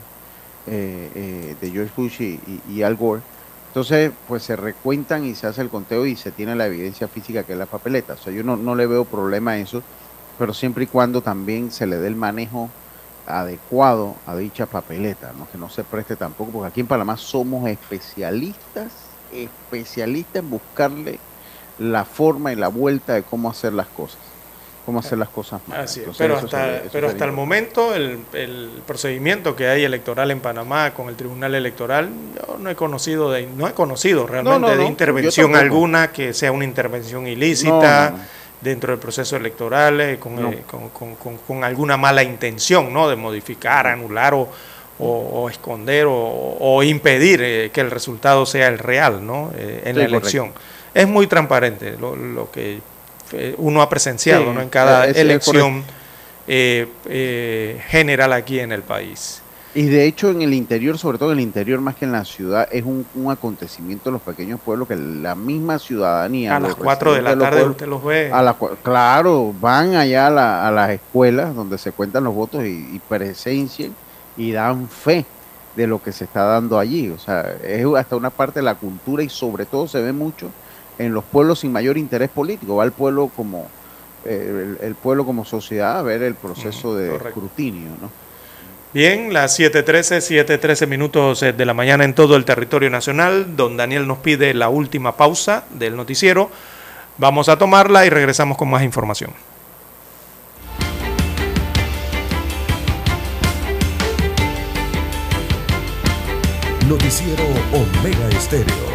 eh, eh, de George Bush y, Al Gore. Entonces pues se recuentan y se hace el conteo y se tiene la evidencia física que es la papeleta. O sea, yo no, no le veo problema a eso, pero siempre y cuando también se le dé el manejo adecuado a dicha papeleta, ¿no? que no se preste tampoco, porque aquí en Panamá somos especialistas, especialistas en buscarle la forma y la vuelta de cómo hacer las cosas, cómo hacer las cosas mal. Así es, Entonces, pero hasta, pero hasta el momento el, el procedimiento que hay electoral en Panamá con el Tribunal Electoral, yo no he conocido de, no he conocido realmente no, no, de intervención alguna que sea una intervención ilícita dentro del proceso electoral eh, con, eh, con, con- con- con alguna mala intención, ¿no? De modificar, anular o, o- o esconder o, o impedir eh, que el resultado sea el real, ¿no? Eh, en Sí, la correcto. elección. Es muy transparente lo, lo que eh, uno ha presenciado, Sí, ¿no? En cada es elección eh, eh, general aquí en el país. Y de hecho en el interior, sobre todo en el interior más que en la ciudad, es un, un acontecimiento en los pequeños pueblos que la misma ciudadanía... A las 4 de la tarde pueblos, usted los ve. A la claro, van allá a, la- a las escuelas donde se cuentan los votos y, y presencien y dan fe de lo que se está dando allí. O sea, es hasta una parte de la cultura y sobre todo se ve mucho en los pueblos sin mayor interés político. Va el pueblo como eh, el, el pueblo como sociedad a ver el proceso de correcto. escrutinio, ¿no? Bien, las 7.13, 7.13 minutos eh, de la mañana en todo el territorio nacional. Don Daniel nos pide la última pausa del noticiero. Vamos a tomarla y regresamos con más información. Noticiero Omega Estéreo.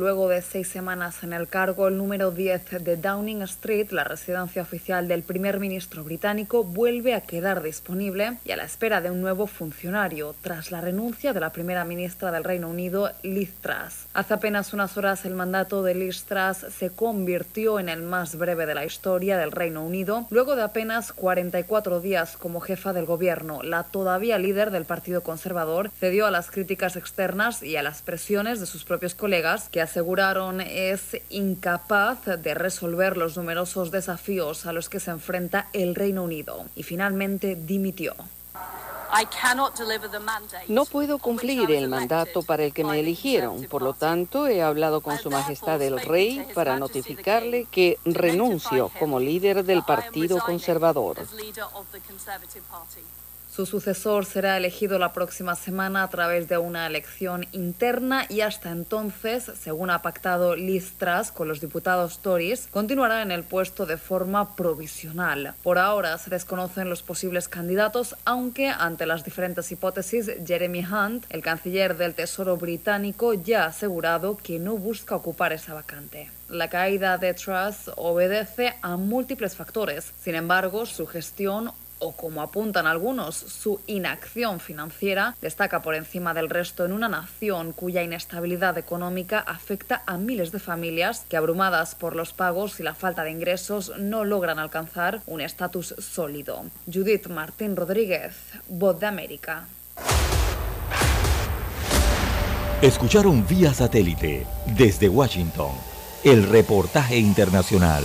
Luego de seis semanas en el cargo, el número 10 de Downing Street, la residencia oficial del primer ministro británico, vuelve a quedar disponible y a la espera de un nuevo funcionario, tras la renuncia de la primera ministra del Reino Unido, Liz Truss. Hace apenas unas horas el mandato de Liz Truss se convirtió en el más breve de la historia del Reino Unido, luego de apenas 44 días como jefa del gobierno. La todavía líder del Partido Conservador cedió a las críticas externas y a las presiones de sus propios colegas, que aseguraron es incapaz de resolver los numerosos desafíos a los que se enfrenta el Reino Unido y finalmente dimitió. No puedo cumplir el mandato para el que me eligieron, por lo tanto he hablado con Su Majestad el Rey para notificarle que renuncio como líder del Partido Conservador. Su sucesor será elegido la próxima semana a través de una elección interna y hasta entonces, según ha pactado Liz Truss con los diputados Tories, continuará en el puesto de forma provisional. Por ahora se desconocen los posibles candidatos, aunque ante las diferentes hipótesis, Jeremy Hunt, el canciller del Tesoro británico, ya ha asegurado que no busca ocupar esa vacante. La caída de Truss obedece a múltiples factores. Sin embargo, su gestión o como apuntan algunos, su inacción financiera, destaca por encima del resto en una nación cuya inestabilidad económica afecta a miles de familias que abrumadas por los pagos y la falta de ingresos no logran alcanzar un estatus sólido. Judith Martín Rodríguez, Voz de América. Escucharon vía satélite desde Washington el reportaje internacional.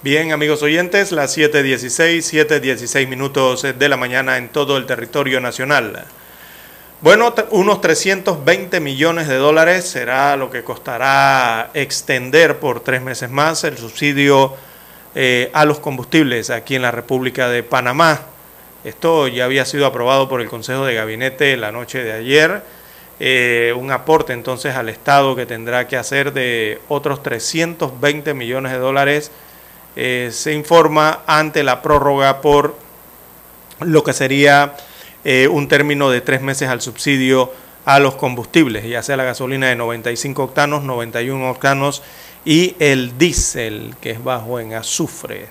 Bien, amigos oyentes, las 7.16, 7.16 minutos de la mañana en todo el territorio nacional. Bueno, unos 320 millones de dólares será lo que costará extender por tres meses más el subsidio eh, a los combustibles aquí en la República de Panamá. Esto ya había sido aprobado por el Consejo de Gabinete la noche de ayer. Eh, un aporte entonces al Estado que tendrá que hacer de otros 320 millones de dólares eh, se informa ante la prórroga por lo que sería eh, un término de tres meses al subsidio a los combustibles, ya sea la gasolina de 95 octanos, 91 octanos y el diésel, que es bajo en azufre.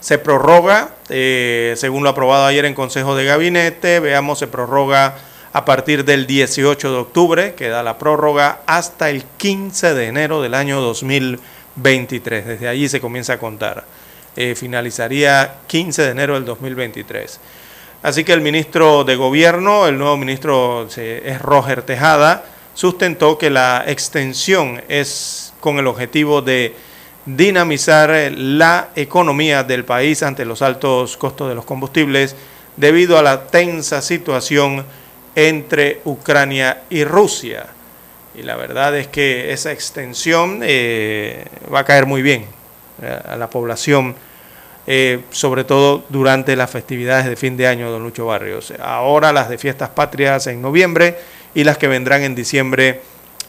Se prorroga, eh, según lo aprobado ayer en Consejo de Gabinete, veamos, se prorroga a partir del 18 de octubre, que da la prórroga, hasta el 15 de enero del año 2020 23. Desde allí se comienza a contar. Eh, finalizaría 15 de enero del 2023. Así que el ministro de Gobierno, el nuevo ministro es Roger Tejada, sustentó que la extensión es con el objetivo de dinamizar la economía del país ante los altos costos de los combustibles debido a la tensa situación entre Ucrania y Rusia. Y la verdad es que esa extensión eh, va a caer muy bien eh, a la población, eh, sobre todo durante las festividades de fin de año, don Lucho Barrios. Ahora las de fiestas patrias en noviembre y las que vendrán en diciembre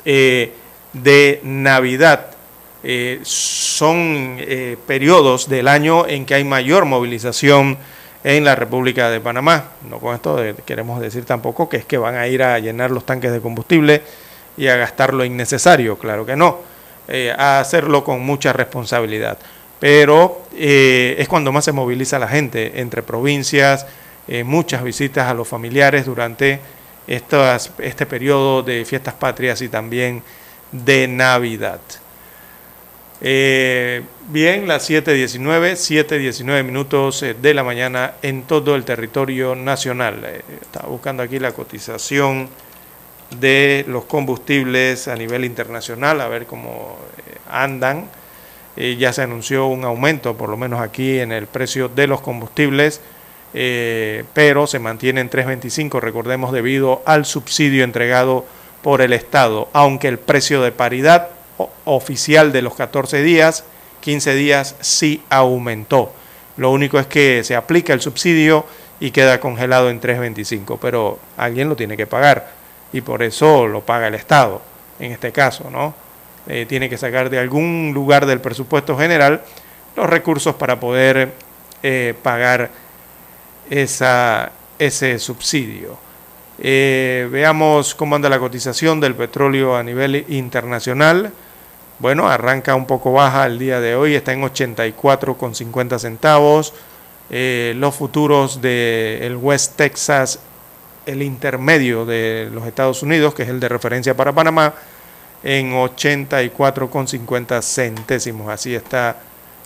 de Navidad. son periodos del año en que hay mayor movilización en la República de Panamá. No con esto queremos decir tampoco que es que van a ir a llenar los tanques de combustible y a gastar lo innecesario, claro que no, eh, a hacerlo con mucha responsabilidad. Pero eh, es cuando más se moviliza la gente entre provincias, eh, muchas visitas a los familiares durante estas, este periodo de fiestas patrias y también de Navidad. bien, las 7.19, 7.19 minutos de la mañana en todo el territorio nacional. estaba buscando aquí la cotización de los combustibles a nivel internacional, a ver cómo eh, andan. Eh, ya se anunció un aumento, por lo menos aquí, en el precio de los combustibles, eh, pero se mantiene en 3.25, recordemos, debido al subsidio entregado por el Estado, aunque el precio de paridad oficial de los 14 días, 15 días, sí aumentó. Lo único es que se aplica el subsidio y queda congelado en 3.25, pero alguien lo tiene que pagar y por eso lo paga el Estado, en este caso, ¿no? Eh, tiene que sacar de algún lugar del presupuesto general los recursos para poder eh, pagar esa, ese subsidio. Eh, veamos cómo anda la cotización del petróleo a nivel internacional. Bueno, arranca un poco baja el día de hoy, está en 84,50 centavos. los futuros del West Texas el intermedio de los Estados Unidos, que es el de referencia para Panamá, en 84,50 centésimos. Así está,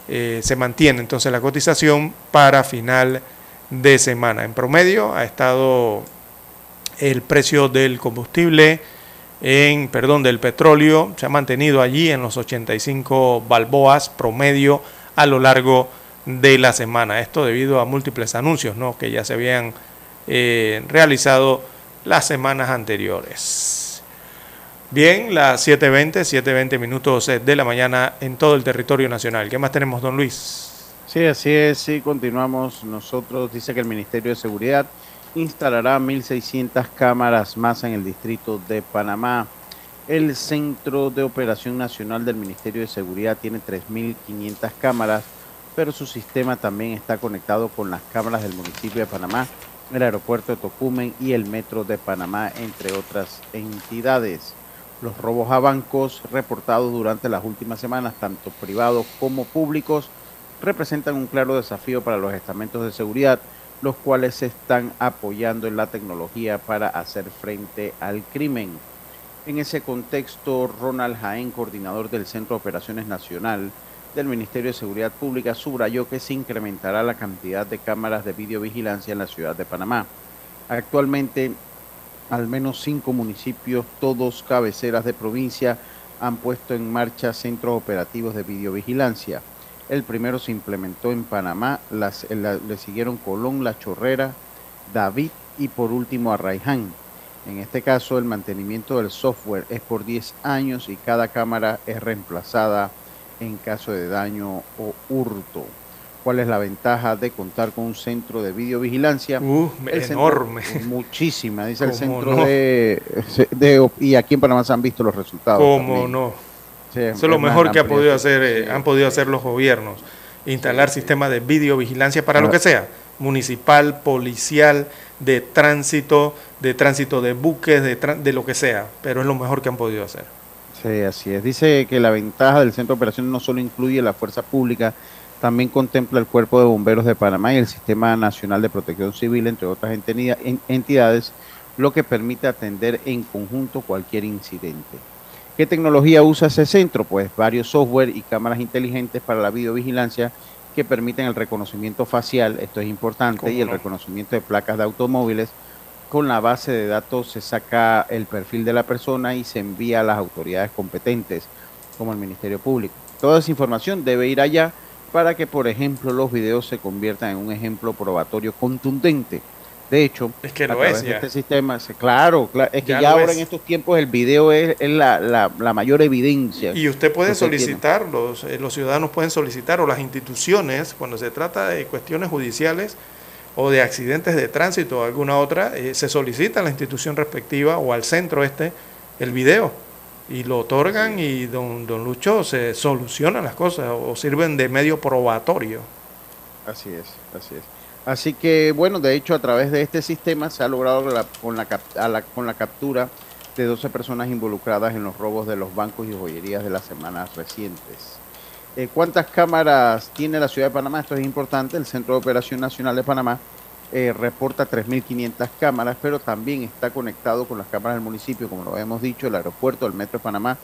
eh, se mantiene entonces la cotización para final de semana. En promedio ha estado el precio del combustible, en, perdón, del petróleo, se ha mantenido allí en los 85 balboas promedio a lo largo de la semana. Esto debido a múltiples anuncios ¿no? que ya se habían eh, realizado las semanas anteriores. Bien, las 7.20, 7.20 minutos eh, de la mañana en todo el territorio nacional. ¿Qué más tenemos, don Luis? Sí, así es, sí, continuamos nosotros. Dice que el Ministerio de Seguridad instalará 1.600 cámaras más en el distrito de Panamá. El Centro de Operación Nacional del Ministerio de Seguridad tiene 3.500 cámaras, pero su sistema también está conectado con las cámaras del municipio de Panamá, el aeropuerto de Tocumen y el metro de Panamá, entre otras entidades. Los robos a bancos reportados durante las últimas semanas, tanto privados como públicos, representan un claro desafío para los estamentos de seguridad, los cuales se están apoyando en la tecnología para hacer frente al crimen. En ese contexto, Ronald Jaén, coordinador del Centro de Operaciones Nacional del Ministerio de Seguridad Pública, subrayó que se incrementará la cantidad de cámaras de videovigilancia en la ciudad de Panamá. Actualmente, al menos cinco municipios, todos cabeceras de provincia, han puesto en marcha centros operativos de videovigilancia. El primero se implementó en Panamá, las, la, le siguieron Colón, La Chorrera, David y por último Arraiján. En este caso, el mantenimiento del software es por 10 años y cada cámara es reemplazada en caso de daño o hurto. ¿Cuál es la ventaja de contar con un centro de videovigilancia? Uh, enorme. Centro, muchísima, dice el centro no? de, de, Y aquí en Panamá se han visto los resultados. ¿Cómo también. no? Sí, Eso es lo mejor que ha podido hacer, eh, han podido hacer los gobiernos. Instalar sí. sistemas de videovigilancia para lo que sea. Municipal, policial, de tránsito, de tránsito de buques, de, de lo que sea. Pero es lo mejor que han podido hacer. Sí, así es. Dice que la ventaja del centro de operaciones no solo incluye la fuerza pública, también contempla el Cuerpo de Bomberos de Panamá y el Sistema Nacional de Protección Civil, entre otras entidades, lo que permite atender en conjunto cualquier incidente. ¿Qué tecnología usa ese centro? Pues varios software y cámaras inteligentes para la videovigilancia que permiten el reconocimiento facial, esto es importante, y el no? reconocimiento de placas de automóviles. Con la base de datos se saca el perfil de la persona y se envía a las autoridades competentes, como el Ministerio Público. Toda esa información debe ir allá para que, por ejemplo, los videos se conviertan en un ejemplo probatorio contundente. De hecho, es que a lo través es de ya. este sistema, claro, claro, es que Ya ahora es. en estos tiempos el video es, es la, la- la mayor evidencia. Y usted puede solicitar, los, eh, los ciudadanos pueden solicitar, o las instituciones, cuando se trata de cuestiones judiciales o de accidentes de tránsito o alguna otra, eh, se solicita a la institución respectiva o al centro este el video y lo otorgan y don, don Lucho se solucionan las cosas o sirven de medio probatorio. Así es, así es. Así que, bueno, de hecho, a través de este sistema se ha logrado la- con, la, a la- con la captura de 12 personas involucradas en los robos de los bancos y joyerías de las semanas recientes. Eh, ¿Cuántas cámaras tiene la ciudad de Panamá? Esto es importante. El Centro de Operación Nacional de Panamá eh, reporta 3.500 cámaras, pero también está conectado con las cámaras del municipio, como lo hemos dicho, el aeropuerto, el Metro de Panamá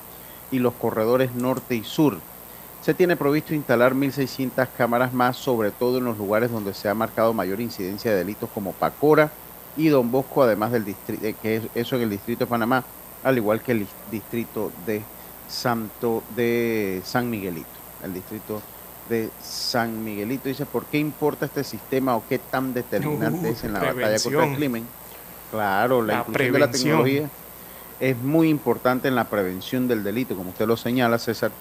y los corredores norte y sur. Se tiene provisto instalar 1.600 cámaras más, sobre todo en los lugares donde se ha marcado mayor incidencia de delitos como Pacora y Don Bosco, además del distrito, que es eso en el distrito de Panamá, al igual que el distrito de Santo de San Miguelito, el distrito de San Miguelito. Dice, ¿por qué importa este sistema o qué tan determinante Uh, es en la batalla contra el crimen? Claro, la, La inclusión de la tecnología es muy importante en la prevención del delito, como usted lo señala, César,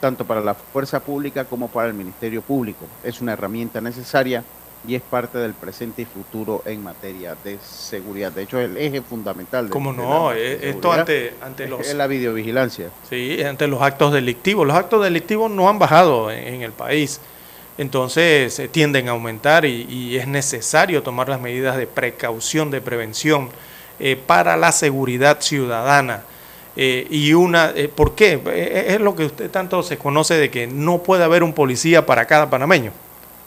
tanto para la fuerza pública como para el Ministerio Público. Es una herramienta necesaria y es parte del presente y futuro en materia de seguridad. De hecho, es el eje fundamental de, ¿Cómo de no? la- de Eh, Esto ante, los... es la videovigilancia. Sí, ante los actos delictivos. Los actos delictivos no han bajado en, en el país. Entonces eh, tienden a aumentar y, y es necesario tomar las medidas de precaución, de prevención eh, para la seguridad ciudadana. Eh, y una, ¿por qué? Es lo que usted tanto se conoce de que no puede haber un policía para cada panameño.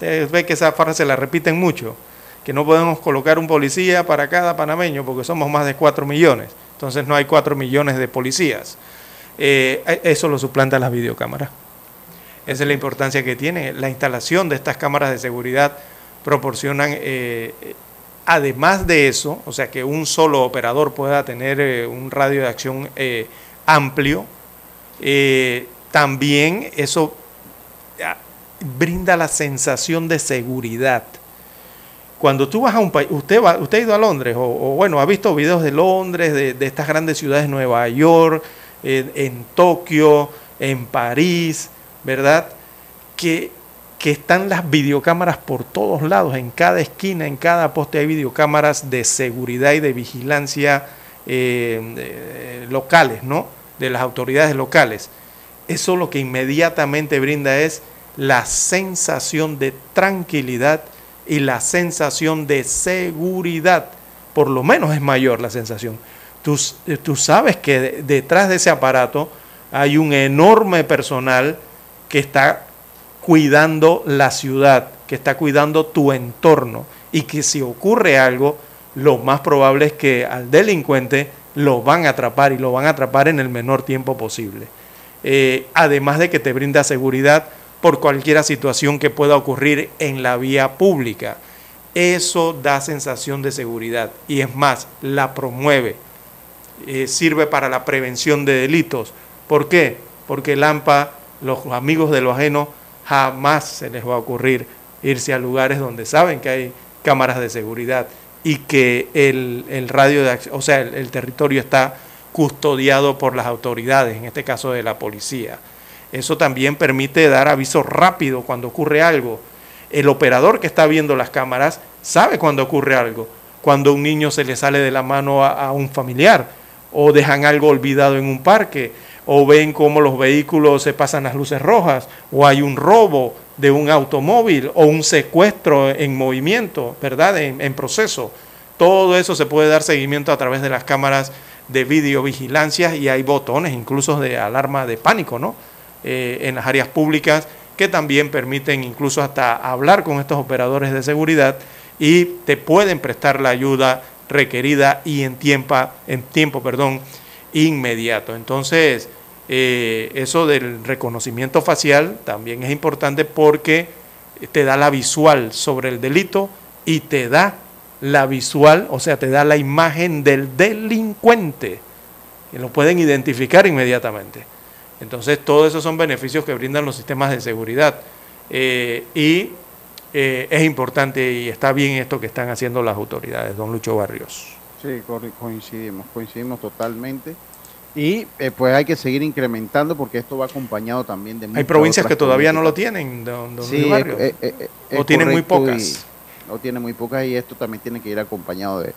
Usted ve que esa frase la repiten mucho, que no podemos colocar un policía para cada panameño porque somos más de 4 millones. Entonces no hay 4 millones de policías. Eh, eso lo suplanta las videocámaras. Esa es la importancia que tiene. La instalación de estas cámaras de seguridad proporcionan, eh, además de eso, o sea, que un solo operador pueda tener eh, un radio de acción amplio, también eso brinda la sensación de seguridad. Cuando tú vas a un país, usted, va, usted ha ido a Londres, o, bueno, ha visto videos de Londres, de, estas grandes ciudades, Nueva York, en Tokio, en París, ¿verdad? Que, que están las videocámaras por todos lados, en cada esquina, en cada poste hay videocámaras de seguridad y de vigilancia eh, eh, locales, ¿no? De las autoridades locales. Eso lo que inmediatamente brinda es la sensación de tranquilidad y la sensación de seguridad. Por lo menos es mayor la sensación. Tú, eh, tú sabes que detrás de ese aparato hay un enorme personal que está cuidando la ciudad, que está cuidando tu entorno y que si ocurre algo, lo más probable es que al delincuente lo van a atrapar y lo van a atrapar en el menor tiempo posible. Eh, además de que te brinda seguridad por cualquier situación que pueda ocurrir en la vía pública. Eso da sensación de seguridad y es más, la promueve. Eh, sirve para la prevención de delitos. ¿Por qué? Porque el AMPA, los amigos de lo ajeno, jamás se les va a ocurrir irse a lugares donde saben que hay cámaras de seguridad y que el, radio de o sea, el, territorio está custodiado por las autoridades, en este caso de la policía. Eso también permite dar aviso rápido cuando ocurre algo. El operador que está viendo las cámaras sabe cuando ocurre algo, cuando un niño se le sale de la mano a, a un familiar o dejan algo olvidado en un parque o ven cómo los vehículos se pasan las luces rojas, o hay un robo de un automóvil o un secuestro en movimiento, ¿verdad? En, proceso. Todo eso se puede dar seguimiento a través de las cámaras de videovigilancia y hay botones incluso de alarma de pánico, ¿no? Eh, en las áreas públicas que también permiten incluso hasta hablar con estos operadores de seguridad y te pueden prestar la ayuda requerida y en tiempo, en tiempo perdón, inmediato. Entonces, eh, eso del reconocimiento facial también es importante porque te da la visual sobre el delito y te da la visual, o sea, te da la imagen del delincuente, que lo pueden identificar inmediatamente. Entonces, todos esos son beneficios que brindan los sistemas de seguridad. Eh, y eh, es importante y está bien esto que están haciendo las autoridades, don Lucho Barrios. Sí, coincidimos, coincidimos totalmente. Y eh, pues hay que seguir incrementando porque esto va acompañado también de... Hay provincias que todavía no lo tienen, don, sí, o tienen muy pocas. o tienen muy pocas y esto también tiene que ir acompañado de,